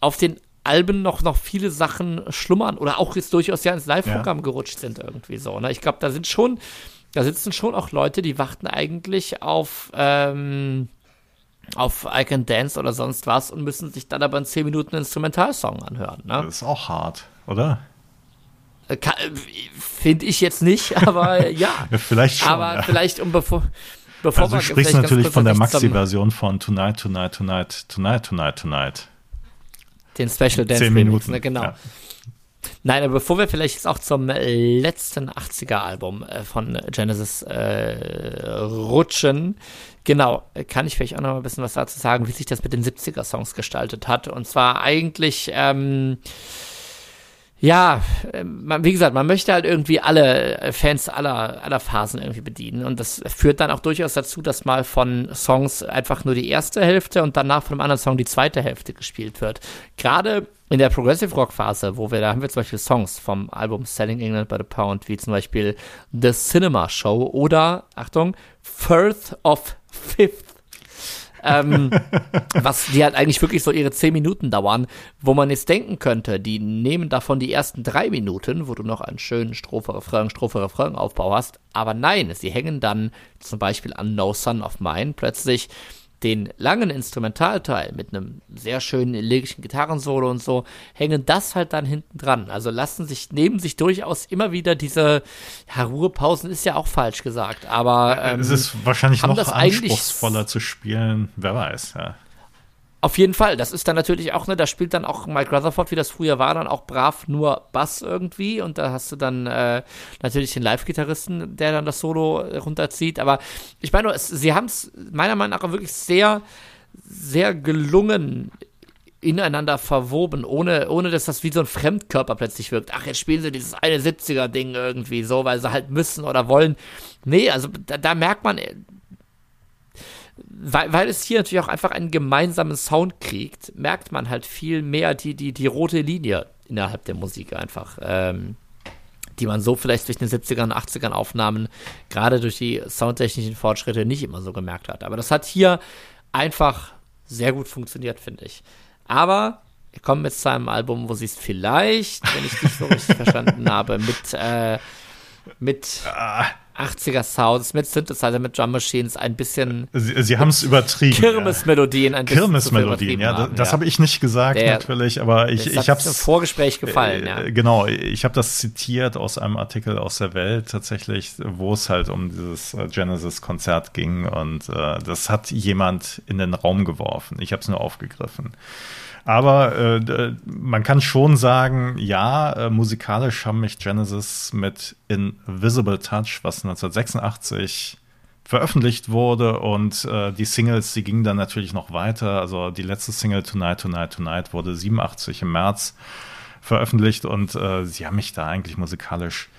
auf den Alben noch, noch viele Sachen schlummern oder auch jetzt durchaus ja ins Live-Programm ja. gerutscht sind irgendwie so. Ne? Ich glaube, da sind schon, da sitzen schon auch Leute, die warten eigentlich auf, ähm, auf I Can Dance oder sonst was und müssen sich dann aber in 10 Minuten Instrumentalsong anhören. Ne? Das ist auch hart, oder? Äh, Finde ich jetzt nicht, aber ja. ja vielleicht schon. Aber ja. vielleicht um bevor. Bevor also du sprichst natürlich von der Maxi-Version von Tonight, Tonight, Tonight, Tonight, Tonight, Tonight. Den Special Dance Zehn Minuten, ne, genau. Ja. Nein, aber bevor wir vielleicht jetzt auch zum letzten 80er-Album äh, von Genesis äh, rutschen, genau, kann ich vielleicht auch noch mal ein bisschen was dazu sagen, wie sich das mit den 70er-Songs gestaltet hat. Und zwar eigentlich, ähm, ja, man, wie gesagt, man möchte halt irgendwie alle Fans aller, aller Phasen irgendwie bedienen. Und das führt dann auch durchaus dazu, dass mal von Songs einfach nur die erste Hälfte und danach von einem anderen Song die zweite Hälfte gespielt wird. Gerade in der Progressive Rock Phase, wo wir, da haben wir zum Beispiel Songs vom Album Selling England by the Pound, wie zum Beispiel The Cinema Show oder, Achtung, Firth of Fifth ähm, was die halt eigentlich wirklich so ihre zehn Minuten dauern, wo man jetzt denken könnte, die nehmen davon die ersten drei Minuten, wo du noch einen schönen Strophe, Refrain, Strophe, Refrain Aufbau hast, aber nein, sie hängen dann zum Beispiel an No Son of Mine plötzlich den langen Instrumentalteil mit einem sehr schönen lyrischen Gitarrensolo und so, hängen das halt dann hinten dran. Also lassen sich, nehmen sich durchaus immer wieder diese, ja, Ruhepausen ist ja auch falsch gesagt, aber ähm, es ist wahrscheinlich noch anspruchsvoller zu spielen, wer weiß, ja. Auf jeden Fall, das ist dann natürlich auch, ne, da spielt dann auch Mike Rutherford, wie das früher war, dann auch brav nur Bass irgendwie und da hast du dann äh, natürlich den Live-Gitarristen, der dann das Solo runterzieht, aber ich meine, es, sie haben es meiner Meinung nach wirklich sehr, sehr gelungen ineinander verwoben, ohne, ohne dass das wie so ein Fremdkörper plötzlich wirkt. Ach, jetzt spielen sie dieses eine 70er-Ding irgendwie so, weil sie halt müssen oder wollen. Nee, also da, da merkt man, weil, weil es hier natürlich auch einfach einen gemeinsamen Sound kriegt, merkt man halt viel mehr die, die, die rote Linie innerhalb der Musik einfach. Ähm, die man so vielleicht durch den 70er und 80ern Aufnahmen, gerade durch die soundtechnischen Fortschritte, nicht immer so gemerkt hat. Aber das hat hier einfach sehr gut funktioniert, finde ich. Aber wir kommen jetzt zu einem Album, wo sie es vielleicht, wenn ich dich so richtig verstanden habe, mit, äh, mit ah. 80er Sounds mit Synthesizer, mit Drum Machines ein bisschen. Sie, Sie haben es übertrieben. Kirmesmelodien ein bisschen. Kirmesmelodien, ja. Das, das ja. habe ich nicht gesagt, Der, natürlich, aber ich, ich habe es. im Vorgespräch gefallen, äh, ja. Genau, ich habe das zitiert aus einem Artikel aus der Welt tatsächlich, wo es halt um dieses äh, Genesis-Konzert ging und äh, das hat jemand in den Raum geworfen. Ich habe es nur aufgegriffen. Aber äh, man kann schon sagen, ja, äh, musikalisch haben mich Genesis mit Invisible Touch, was 1986 veröffentlicht wurde und äh, die Singles, die gingen dann natürlich noch weiter. Also die letzte Single Tonight, Tonight, Tonight wurde 87 im März veröffentlicht und äh, sie haben mich da eigentlich musikalisch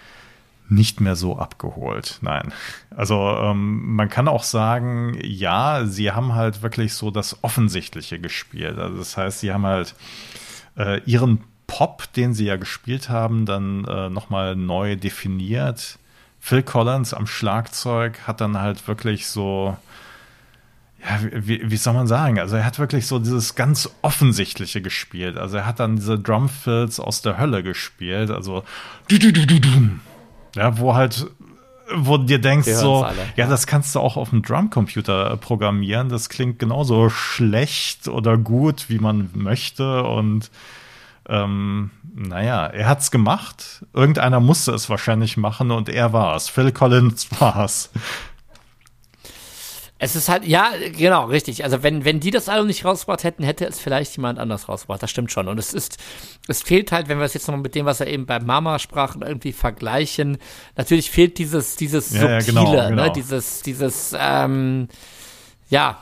nicht mehr so abgeholt. Nein. Also ähm, man kann auch sagen, ja, sie haben halt wirklich so das Offensichtliche gespielt. Also das heißt, sie haben halt äh, ihren Pop, den sie ja gespielt haben, dann äh, nochmal neu definiert. Phil Collins am Schlagzeug hat dann halt wirklich so, ja, wie, wie soll man sagen? Also er hat wirklich so dieses ganz Offensichtliche gespielt. Also er hat dann diese Drumfills aus der Hölle gespielt. Also ja, wo halt, wo du dir denkst, so, alle, ja, das kannst du auch auf dem Drumcomputer programmieren. Das klingt genauso schlecht oder gut, wie man möchte. Und ähm, naja, er hat's gemacht. Irgendeiner musste es wahrscheinlich machen und er war es. Phil Collins war es. Ist halt, ja, genau, richtig. Also wenn, wenn die das Album nicht rausgebracht hätten, hätte es vielleicht jemand anders rausgebracht. Das stimmt schon. Und es ist, es fehlt halt, wenn wir es jetzt nochmal mit dem, was er eben bei Mama sprach, irgendwie vergleichen. Natürlich fehlt dieses, dieses ja, Subtile, ja, genau, genau. ne? Dieses, dieses, ähm, ja,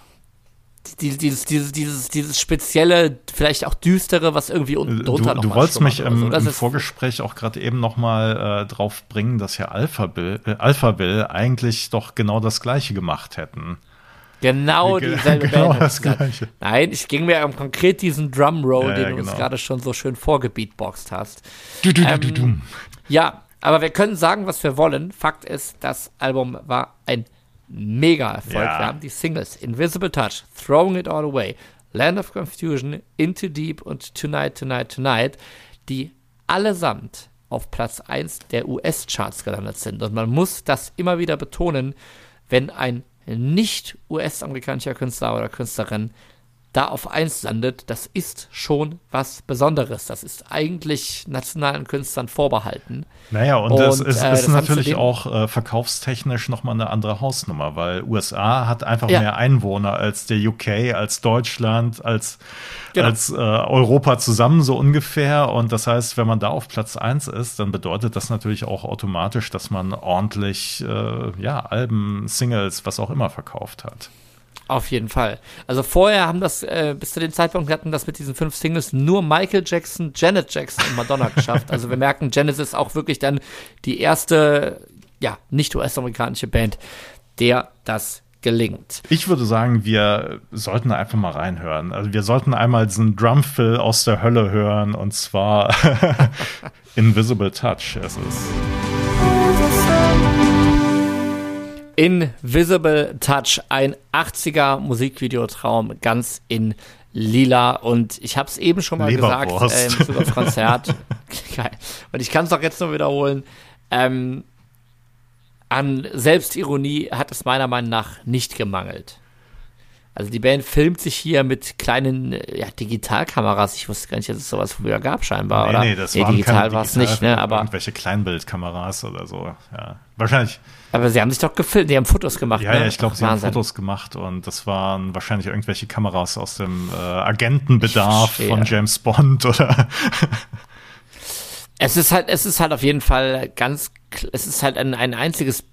dieses, dieses, dieses, dieses spezielle, vielleicht auch düstere, was irgendwie unten drunter Du, du wolltest mich im, so. im Vorgespräch auch gerade eben noch mal äh, drauf bringen, dass ja Alphaville, äh, Alphaville eigentlich doch genau das Gleiche gemacht hätten. Genau dieselbe genau Band. Das Gleiche. Nein, ich ging mir um konkret diesen Drum Roll, Ja, den ja, du uns genau. gerade schon so schön vorgebeatboxt hast. Du, du, Ähm, du. Ja, aber wir können sagen, was wir wollen. Fakt ist, das Album war ein Mega-Erfolg. Ja. Wir haben die Singles Invisible Touch, Throwing It All Away, Land of Confusion, Into Deep und Tonight, Tonight, Tonight, die allesamt auf Platz 1 der US-Charts gelandet sind. Und man muss das immer wieder betonen, wenn ein nicht US-amerikanischer Künstler oder Künstlerin da auf 1 landet, das ist schon was Besonderes. Das ist eigentlich nationalen Künstlern vorbehalten. Naja, und, und das ist, äh, ist natürlich auch äh, verkaufstechnisch nochmal eine andere Hausnummer, weil USA hat einfach ja. mehr Einwohner als der UK, als Deutschland, als, genau. als äh, Europa zusammen so ungefähr. Und das heißt, wenn man da auf Platz 1 ist, dann bedeutet das natürlich auch automatisch, dass man ordentlich äh, ja, Alben, Singles, was auch immer verkauft hat. Auf jeden Fall. Also vorher haben das, äh, bis zu dem Zeitpunkt hatten das mit diesen fünf Singles nur Michael Jackson, Janet Jackson und Madonna geschafft. Also wir merken, Janet ist auch wirklich dann die erste, ja, nicht US-amerikanische Band, der das gelingt. Ich würde sagen, wir sollten einfach mal reinhören. Also wir sollten einmal diesen Drumfill aus der Hölle hören und zwar Invisible Touch. Es ist. Invisible Touch, ein 80er Musikvideotraum, ganz in lila. Und ich habe es eben schon mal gesagt äh, im Bezug Konzert. Geil. Und ich kann es auch jetzt nur wiederholen. Ähm, an Selbstironie hat es meiner Meinung nach nicht gemangelt. Also die Band filmt sich hier mit kleinen ja, Digitalkameras. Ich wusste gar nicht, dass es sowas früher gab scheinbar, nee, oder? Nee, das nee, waren digital war es nicht, ne? Aber irgendwelche Kleinbildkameras oder so. Ja, wahrscheinlich aber sie haben sich doch gefilmt, die haben Fotos gemacht. Ja, ne? ja ich glaube, sie Wahnsinn. haben Fotos gemacht und das waren wahrscheinlich irgendwelche Kameras aus dem äh, Agentenbedarf von James Bond oder. es ist halt, es ist halt auf jeden Fall ganz, es ist halt ein, ein einziges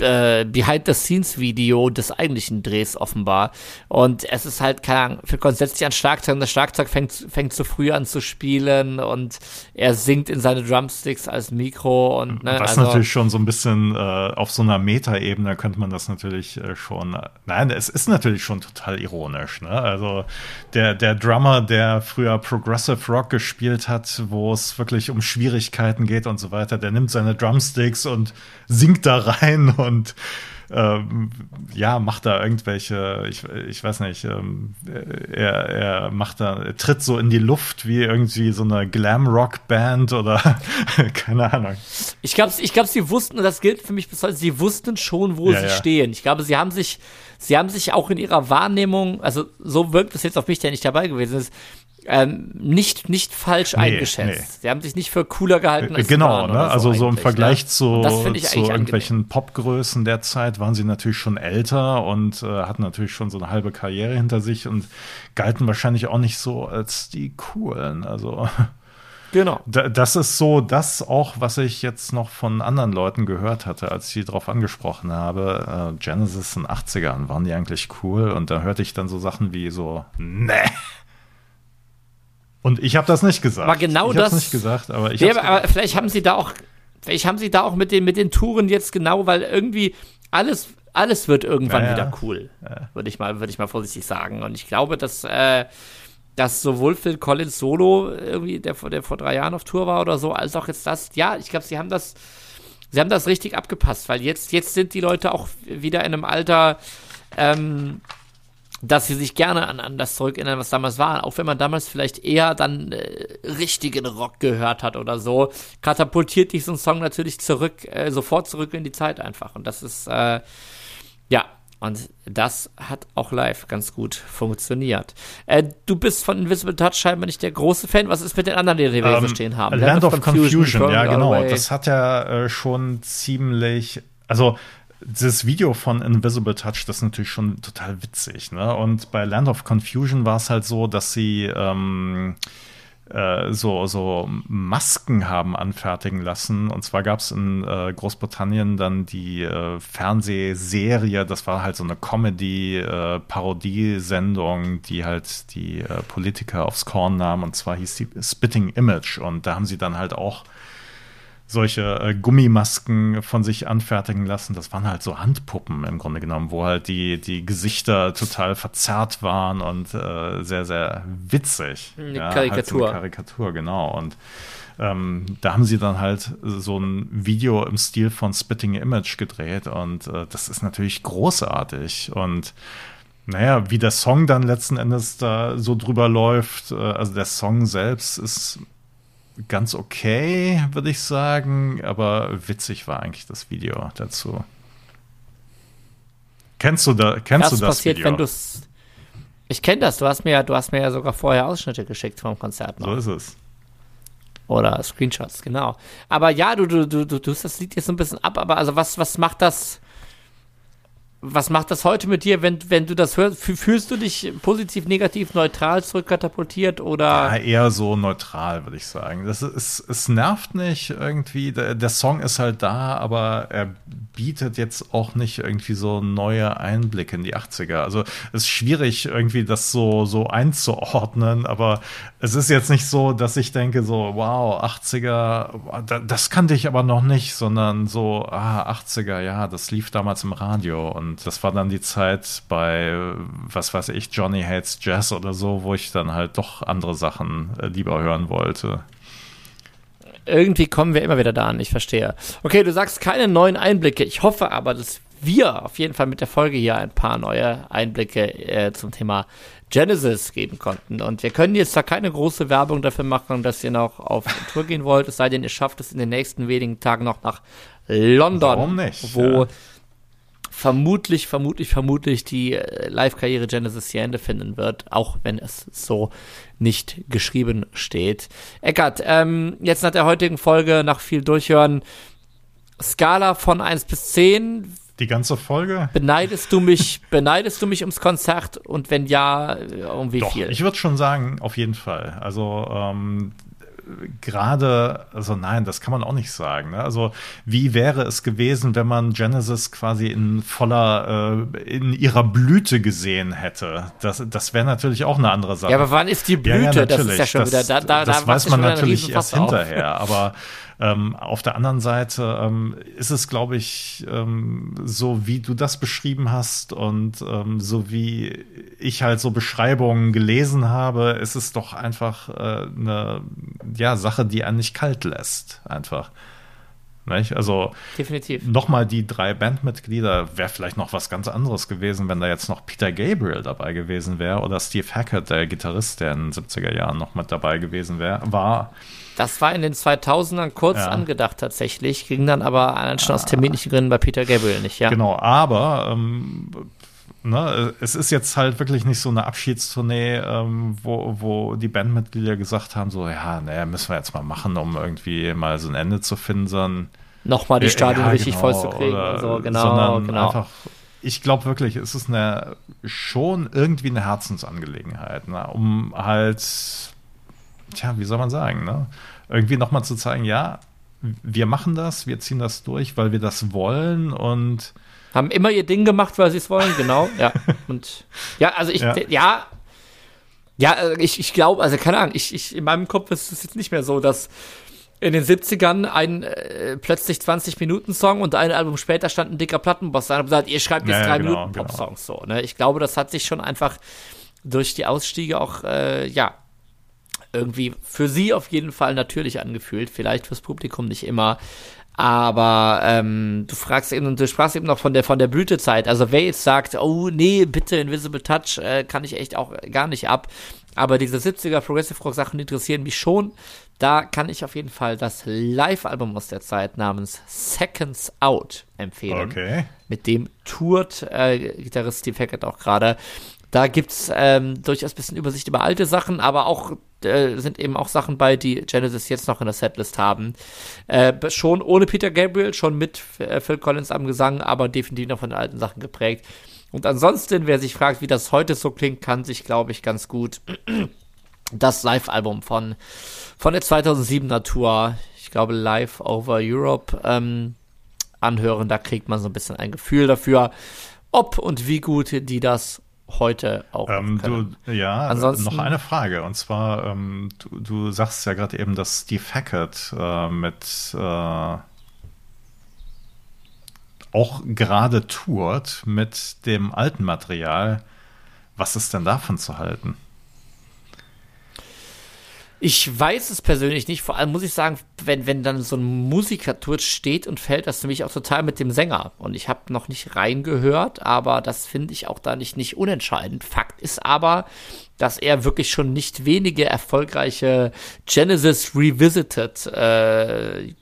äh, Behind-the-Scenes-Video des eigentlichen Drehs offenbar. Und es ist halt, keine Ahnung, für grundsätzlich ein Schlagzeug und das Schlagzeug fängt, fängt zu früh an zu spielen und er singt in seine Drumsticks als Mikro und ne, Was also, natürlich schon so ein bisschen äh, auf so einer Meta-Ebene könnte man das natürlich äh, schon. Nein, es ist natürlich schon total ironisch. Ne? Also der, der Drummer, der früher Progressive Rock gespielt hat, wo es wirklich um Schwierigkeiten geht und so weiter, der nimmt seine Drumsticks und singt da rein und und ähm, ja, macht da irgendwelche, ich, ich weiß nicht, ähm, er, er macht da, er tritt so in die Luft wie irgendwie so eine Glam-Rock-Band oder keine Ahnung. Ich glaube, ich glaub, sie wussten, und das gilt für mich bis heute, sie wussten schon, wo ja, sie ja. stehen. Ich glaube, sie haben sich, sie haben sich auch in ihrer Wahrnehmung, also so wirkt es jetzt auf mich, der nicht dabei gewesen ist, ähm, nicht, nicht falsch nee, eingeschätzt. Nee. Sie haben sich nicht für cooler gehalten als Genau, ne? So also so im ne? Vergleich ne? zu, zu irgendwelchen Popgrößen der Zeit waren sie natürlich schon älter und äh, hatten natürlich schon so eine halbe Karriere hinter sich und galten wahrscheinlich auch nicht so als die coolen. Also Genau. Das ist so das auch, was ich jetzt noch von anderen Leuten gehört hatte, als ich sie darauf angesprochen habe. Äh, Genesis in den 80ern, waren die eigentlich cool? Und da hörte ich dann so Sachen wie so, ne, und ich habe das nicht gesagt. Aber genau ich das. nicht gesagt, aber ich. Ja, aber vielleicht haben sie da auch, vielleicht haben sie da auch mit den mit den Touren jetzt genau, weil irgendwie alles alles wird irgendwann ja, wieder cool, ja. würde ich mal würde ich mal vorsichtig sagen. Und ich glaube, dass äh, dass sowohl Phil Collins Solo irgendwie der der vor drei Jahren auf Tour war oder so, als auch jetzt das. Ja, ich glaube, sie haben das sie haben das richtig abgepasst, weil jetzt jetzt sind die Leute auch wieder in einem Alter. Ähm, dass sie sich gerne an, an das zurückerinnern, was damals war. Auch wenn man damals vielleicht eher dann äh, richtigen Rock gehört hat oder so, katapultiert dich so ein Song natürlich zurück, äh, sofort zurück in die Zeit einfach. Und das ist, äh, ja, und das hat auch live ganz gut funktioniert. Äh, du bist von Invisible Touch scheinbar nicht der große Fan. Was ist mit den anderen, die wir hier stehen haben? Land, of Confusion, Confusion ja, genau. Das hat ja äh, schon ziemlich, also das Video von Invisible Touch, das ist natürlich schon total witzig. Ne? Und bei Land of Confusion war es halt so, dass sie ähm, äh, so, so Masken haben anfertigen lassen. Und zwar gab es in äh, Großbritannien dann die äh, Fernsehserie, das war halt so eine Comedy-Parodiesendung, äh, die halt die äh, Politiker aufs Korn nahm. Und zwar hieß die Spitting Image. Und da haben sie dann halt auch solche äh, Gummimasken von sich anfertigen lassen. Das waren halt so Handpuppen im Grunde genommen, wo halt die, die Gesichter total verzerrt waren und äh, sehr, sehr witzig. Eine ja, Karikatur. Halt so eine Karikatur, genau. Und ähm, da haben sie dann halt so ein Video im Stil von Spitting Image gedreht und äh, das ist natürlich großartig und Naja, wie der Song dann letzten Endes da so drüber läuft, äh, also der Song selbst ist ganz okay, würde ich sagen, aber witzig war eigentlich das Video dazu. Kennst du da, kennst Was du das passiert, Video? wenn du Ich kenne das, du hast mir ja, du hast mir ja sogar vorher Ausschnitte geschickt vom Konzert noch. so ist es. Oder Screenshots, genau. Aber ja, du, du, du, du tust das Lied jetzt so ein bisschen ab, aber also was, was macht das? Was macht das heute mit dir, wenn, wenn du das hörst? Fü- Fühlst du dich positiv, negativ, neutral zurückkatapultiert oder? Ja, eher so neutral, würde ich sagen. Das ist, es nervt nicht irgendwie. Der, der Song ist halt da, aber er bietet jetzt auch nicht irgendwie so neue Einblicke in die 80er. Also es ist schwierig, irgendwie das so, so einzuordnen, aber es ist jetzt nicht so, dass ich denke, so, wow, 80er, da- das kannte ich aber noch nicht, sondern so, ah, 80er, ja, das lief damals im Radio und das war dann die Zeit bei, was weiß ich, Johnny Hates Jazz oder so, wo ich dann halt doch andere Sachen äh, lieber hören wollte. Irgendwie kommen wir immer wieder da an, ich verstehe. Okay, du sagst keine neuen Einblicke. Ich hoffe aber, dass wir auf jeden Fall mit der Folge hier ein paar neue Einblicke äh, zum Thema Genesis geben konnten. Und wir können jetzt da keine große Werbung dafür machen, dass ihr noch auf Tour gehen wollt, es sei denn, ihr schafft es in den nächsten wenigen Tagen noch nach London, Warum nicht? wo Ja. Vermutlich, vermutlich, vermutlich die äh, Live-Karriere Genesis ihr Ende finden wird, auch wenn es so nicht geschrieben steht. Eckart, ähm, jetzt nach der heutigen Folge, nach viel Durchhören, Skala von 1 bis 10, Die ganze Folge? beneidest du mich, beneidest du mich ums Konzert und wenn ja, äh, um wie Doch, viel? ich würde schon sagen, auf jeden Fall. Also ähm, gerade, also nein, das kann man auch nicht sagen. Ne? Also wie wäre es gewesen, wenn man Genesis quasi in voller, äh, in ihrer Blüte gesehen hätte? Das, das wäre natürlich auch eine andere Sache. ja, aber wann ist die Blüte? Ja, ja, das ist ja schon wieder, da, da, das da weiß man natürlich erst auf. hinterher. Aber ähm, auf der anderen Seite ähm, ist es, glaube ich, ähm, so wie du das beschrieben hast und ähm, so wie ich halt so Beschreibungen gelesen habe, ist es doch einfach äh, eine ja, Sache, die einen nicht kalt lässt. Einfach. Nicht? Also Definitiv. nochmal die drei Bandmitglieder wäre vielleicht noch was ganz anderes gewesen, wenn da jetzt noch Peter Gabriel dabei gewesen wäre oder Steve Hackett, der Gitarrist, der in den 70er Jahren noch mit dabei gewesen wäre, war. Das war in den 2000ern kurz Ja. angedacht tatsächlich, ging dann aber allein schon aus terminlichen Gründen bei Peter Gabriel nicht, ja. Genau, aber ähm, ne, es ist jetzt halt wirklich nicht so eine Abschiedstournee, ähm, wo, wo die Bandmitglieder gesagt haben, so, ja, naja, müssen wir jetzt mal machen, um irgendwie mal so ein Ende zu finden, sondern Nochmal die Stadion Ja, richtig genau, voll zu kriegen oder- so, genau, genau. Einfach, ich glaube wirklich, es ist eine schon irgendwie eine Herzensangelegenheit, ne? um halt, tja, wie soll man sagen, ne? irgendwie nochmal zu zeigen, ja, wir machen das, wir ziehen das durch, weil wir das wollen und Haben immer ihr Ding gemacht, weil sie es wollen, genau. Ja. Und ja, also ich, Ja. ja, ja, äh, ich, ich glaube, also keine Ahnung, ich, ich, in meinem Kopf ist es jetzt nicht mehr so, dass in den 70ern ein äh, plötzlich 20-Minuten-Song und ein Album später stand ein dicker Plattenboss da und gesagt, ihr schreibt jetzt Ja, drei genau, Minuten Pop-Songs so. Ne? Ich glaube, das hat sich schon einfach durch die Ausstiege auch, äh, ja, irgendwie für sie auf jeden Fall natürlich angefühlt. Vielleicht fürs Publikum nicht immer. Aber ähm, du fragst eben, du sprachst eben noch von der von der Blütezeit. Also wer jetzt sagt, oh nee, bitte Invisible Touch, äh, kann ich echt auch gar nicht ab. Aber diese 70er Progressive Rock Sachen interessieren mich schon. Da kann ich auf jeden Fall das Live-Album aus der Zeit namens Seconds Out empfehlen. okay. Mit dem tourt äh, Gitarrist Steve Hackett auch gerade. Da gibt's ähm, durchaus ein bisschen Übersicht über alte Sachen, aber auch äh, sind eben auch Sachen bei, die Genesis jetzt noch in der Setlist haben. Äh, schon ohne Peter Gabriel, schon mit äh, Phil Collins am Gesang, aber definitiv noch von den alten Sachen geprägt. Und ansonsten, wer sich fragt, wie das heute so klingt, kann sich, glaube ich, ganz gut das Live-Album von, von der 2007er Tour, ich glaube Live Over Europe, ähm, anhören. Da kriegt man so ein bisschen ein Gefühl dafür, ob und wie gut die das heute auch Ähm, du, ja, Ansonsten- noch eine Frage. Und zwar, ähm, du, du sagst ja gerade eben, dass Steve Hackett äh, mit äh, auch gerade tourt mit dem alten Material. Was ist denn davon zu halten? Ich weiß es persönlich nicht. Vor allem muss ich sagen, wenn, wenn dann so ein Musikertour steht und fällt, das für mich auch total mit dem Sänger. Und ich habe noch nicht reingehört, aber das finde ich auch da nicht, nicht unentscheidend. Fakt ist aber, dass er wirklich schon nicht wenige erfolgreiche Genesis Revisited äh,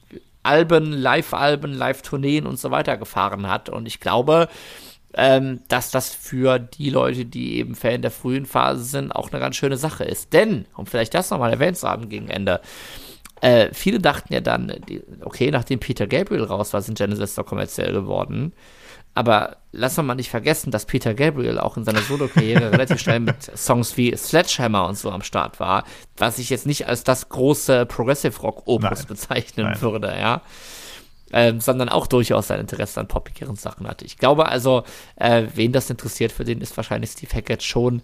Alben, Live-Alben, Live-Tourneen und so weiter gefahren hat. Und ich glaube, ähm, dass das für die Leute, die eben Fan der frühen Phase sind, auch eine ganz schöne Sache ist. Denn, um vielleicht das nochmal erwähnt zu haben gegen Ende, äh, viele dachten ja dann, okay, nachdem Peter Gabriel raus war, sind Genesis doch kommerziell geworden. Aber lass mal nicht vergessen, dass Peter Gabriel auch in seiner Solo-Karriere relativ schnell mit Songs wie Sledgehammer und so am Start war, was ich jetzt nicht als das große Progressive Rock-Opus bezeichnen Nein. würde, ja ähm, sondern auch durchaus sein Interesse an poppigeren Sachen hatte. Ich glaube also, äh, wen das interessiert, für den ist wahrscheinlich Steve Hackett schon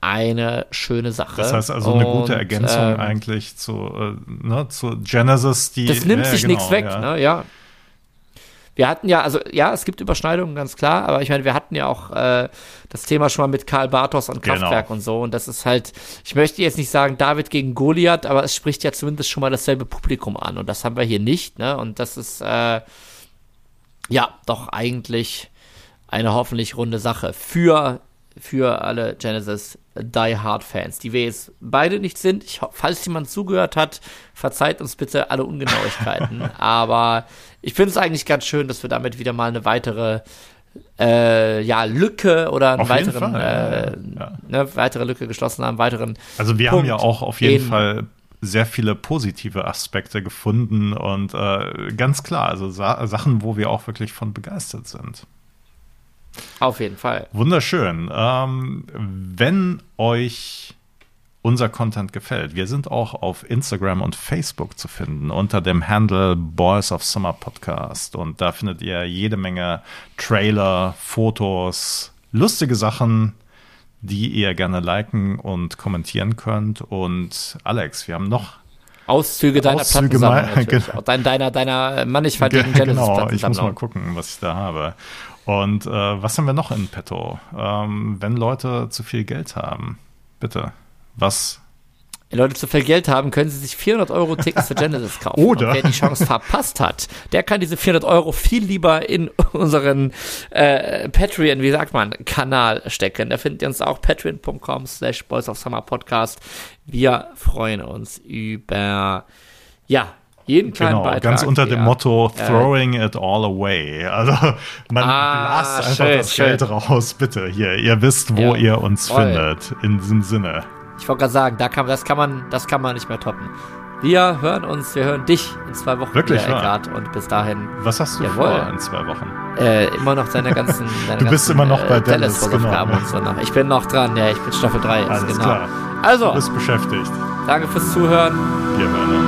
eine schöne Sache. Das heißt also eine gute Ergänzung ähm, eigentlich zu, äh, ne, zu Genesis, die. Das nimmt ja, sich genau, nichts weg, ja. ne? Ja wir hatten ja, also ja, es gibt Überschneidungen, ganz klar, aber ich meine, wir hatten ja auch äh, das Thema schon mal mit Karl Bartos und genau. Kraftwerk genau. und so. Und das ist halt, ich möchte jetzt nicht sagen David gegen Goliath, aber es spricht ja zumindest schon mal dasselbe Publikum an. Und das haben wir hier nicht, ne? Und das ist äh, ja doch eigentlich eine hoffentlich runde Sache für, für alle Genesis Die Hard Fans, die wir jetzt beide nicht sind. Ich, falls jemand zugehört hat, verzeiht uns bitte alle Ungenauigkeiten. aber ich finde es eigentlich ganz schön, dass wir damit wieder mal eine weitere äh, ja, Lücke oder eine weiteren, äh, ja. eine weitere Lücke geschlossen haben, weiteren. Also wir Punkt haben ja auch auf jeden Fall sehr viele positive Aspekte gefunden und äh, ganz klar, also Sa Sachen, wo wir auch wirklich von begeistert sind. Auf jeden Fall. Wunderschön. Ähm, wenn euch unser Content gefällt. Wir sind auch auf Instagram und Facebook zu finden unter dem Handle Boys of Summer Podcast. Und da findet ihr jede Menge Trailer, Fotos, lustige Sachen, die ihr gerne liken und kommentieren könnt. Und Alex, wir haben noch Auszüge deiner Auszüge Plattensammlung. Genau. Deiner, deiner, mannigfaltigen Genesis Genau, ich muss mal gucken, was ich da habe. Und äh, was haben wir noch in petto? Ähm, wenn Leute zu viel Geld haben, bitte was wenn Leute zu viel Geld haben, können sie sich 400 Euro Tickets für Genesis kaufen. Oder? Und wer die Chance verpasst hat, der kann diese 400 Euro viel lieber in unseren äh, Patreon, wie sagt man, Kanal stecken. Da findet ihr uns auch patreon.com slash Boys of Summer Podcast. Wir freuen uns über, ja, jeden kleinen genau, Beitrag. Ganz unter dem Motto Throwing äh, it all away. Also man ah, blast einfach schön, das schön. Geld raus, bitte. Hier, ihr wisst, wo ja, ihr uns voll. findet. In diesem Sinne. Ich wollte gerade sagen, da kann, das, kann man, das kann man nicht mehr toppen. Wir hören uns, wir hören dich in zwei Wochen Wirklich, wieder, Eckart, und bis dahin. Was hast du jawohl, vor in zwei Wochen? Äh, immer noch deine ganzen. Deine du bist ganzen, immer noch bei äh, Dallas, genau. und so. Ich bin noch dran, ja, ich bin Staffel 3 jetzt, Alles genau. klar. Also. Du bist beschäftigt. Danke fürs Zuhören. Wir hören uns.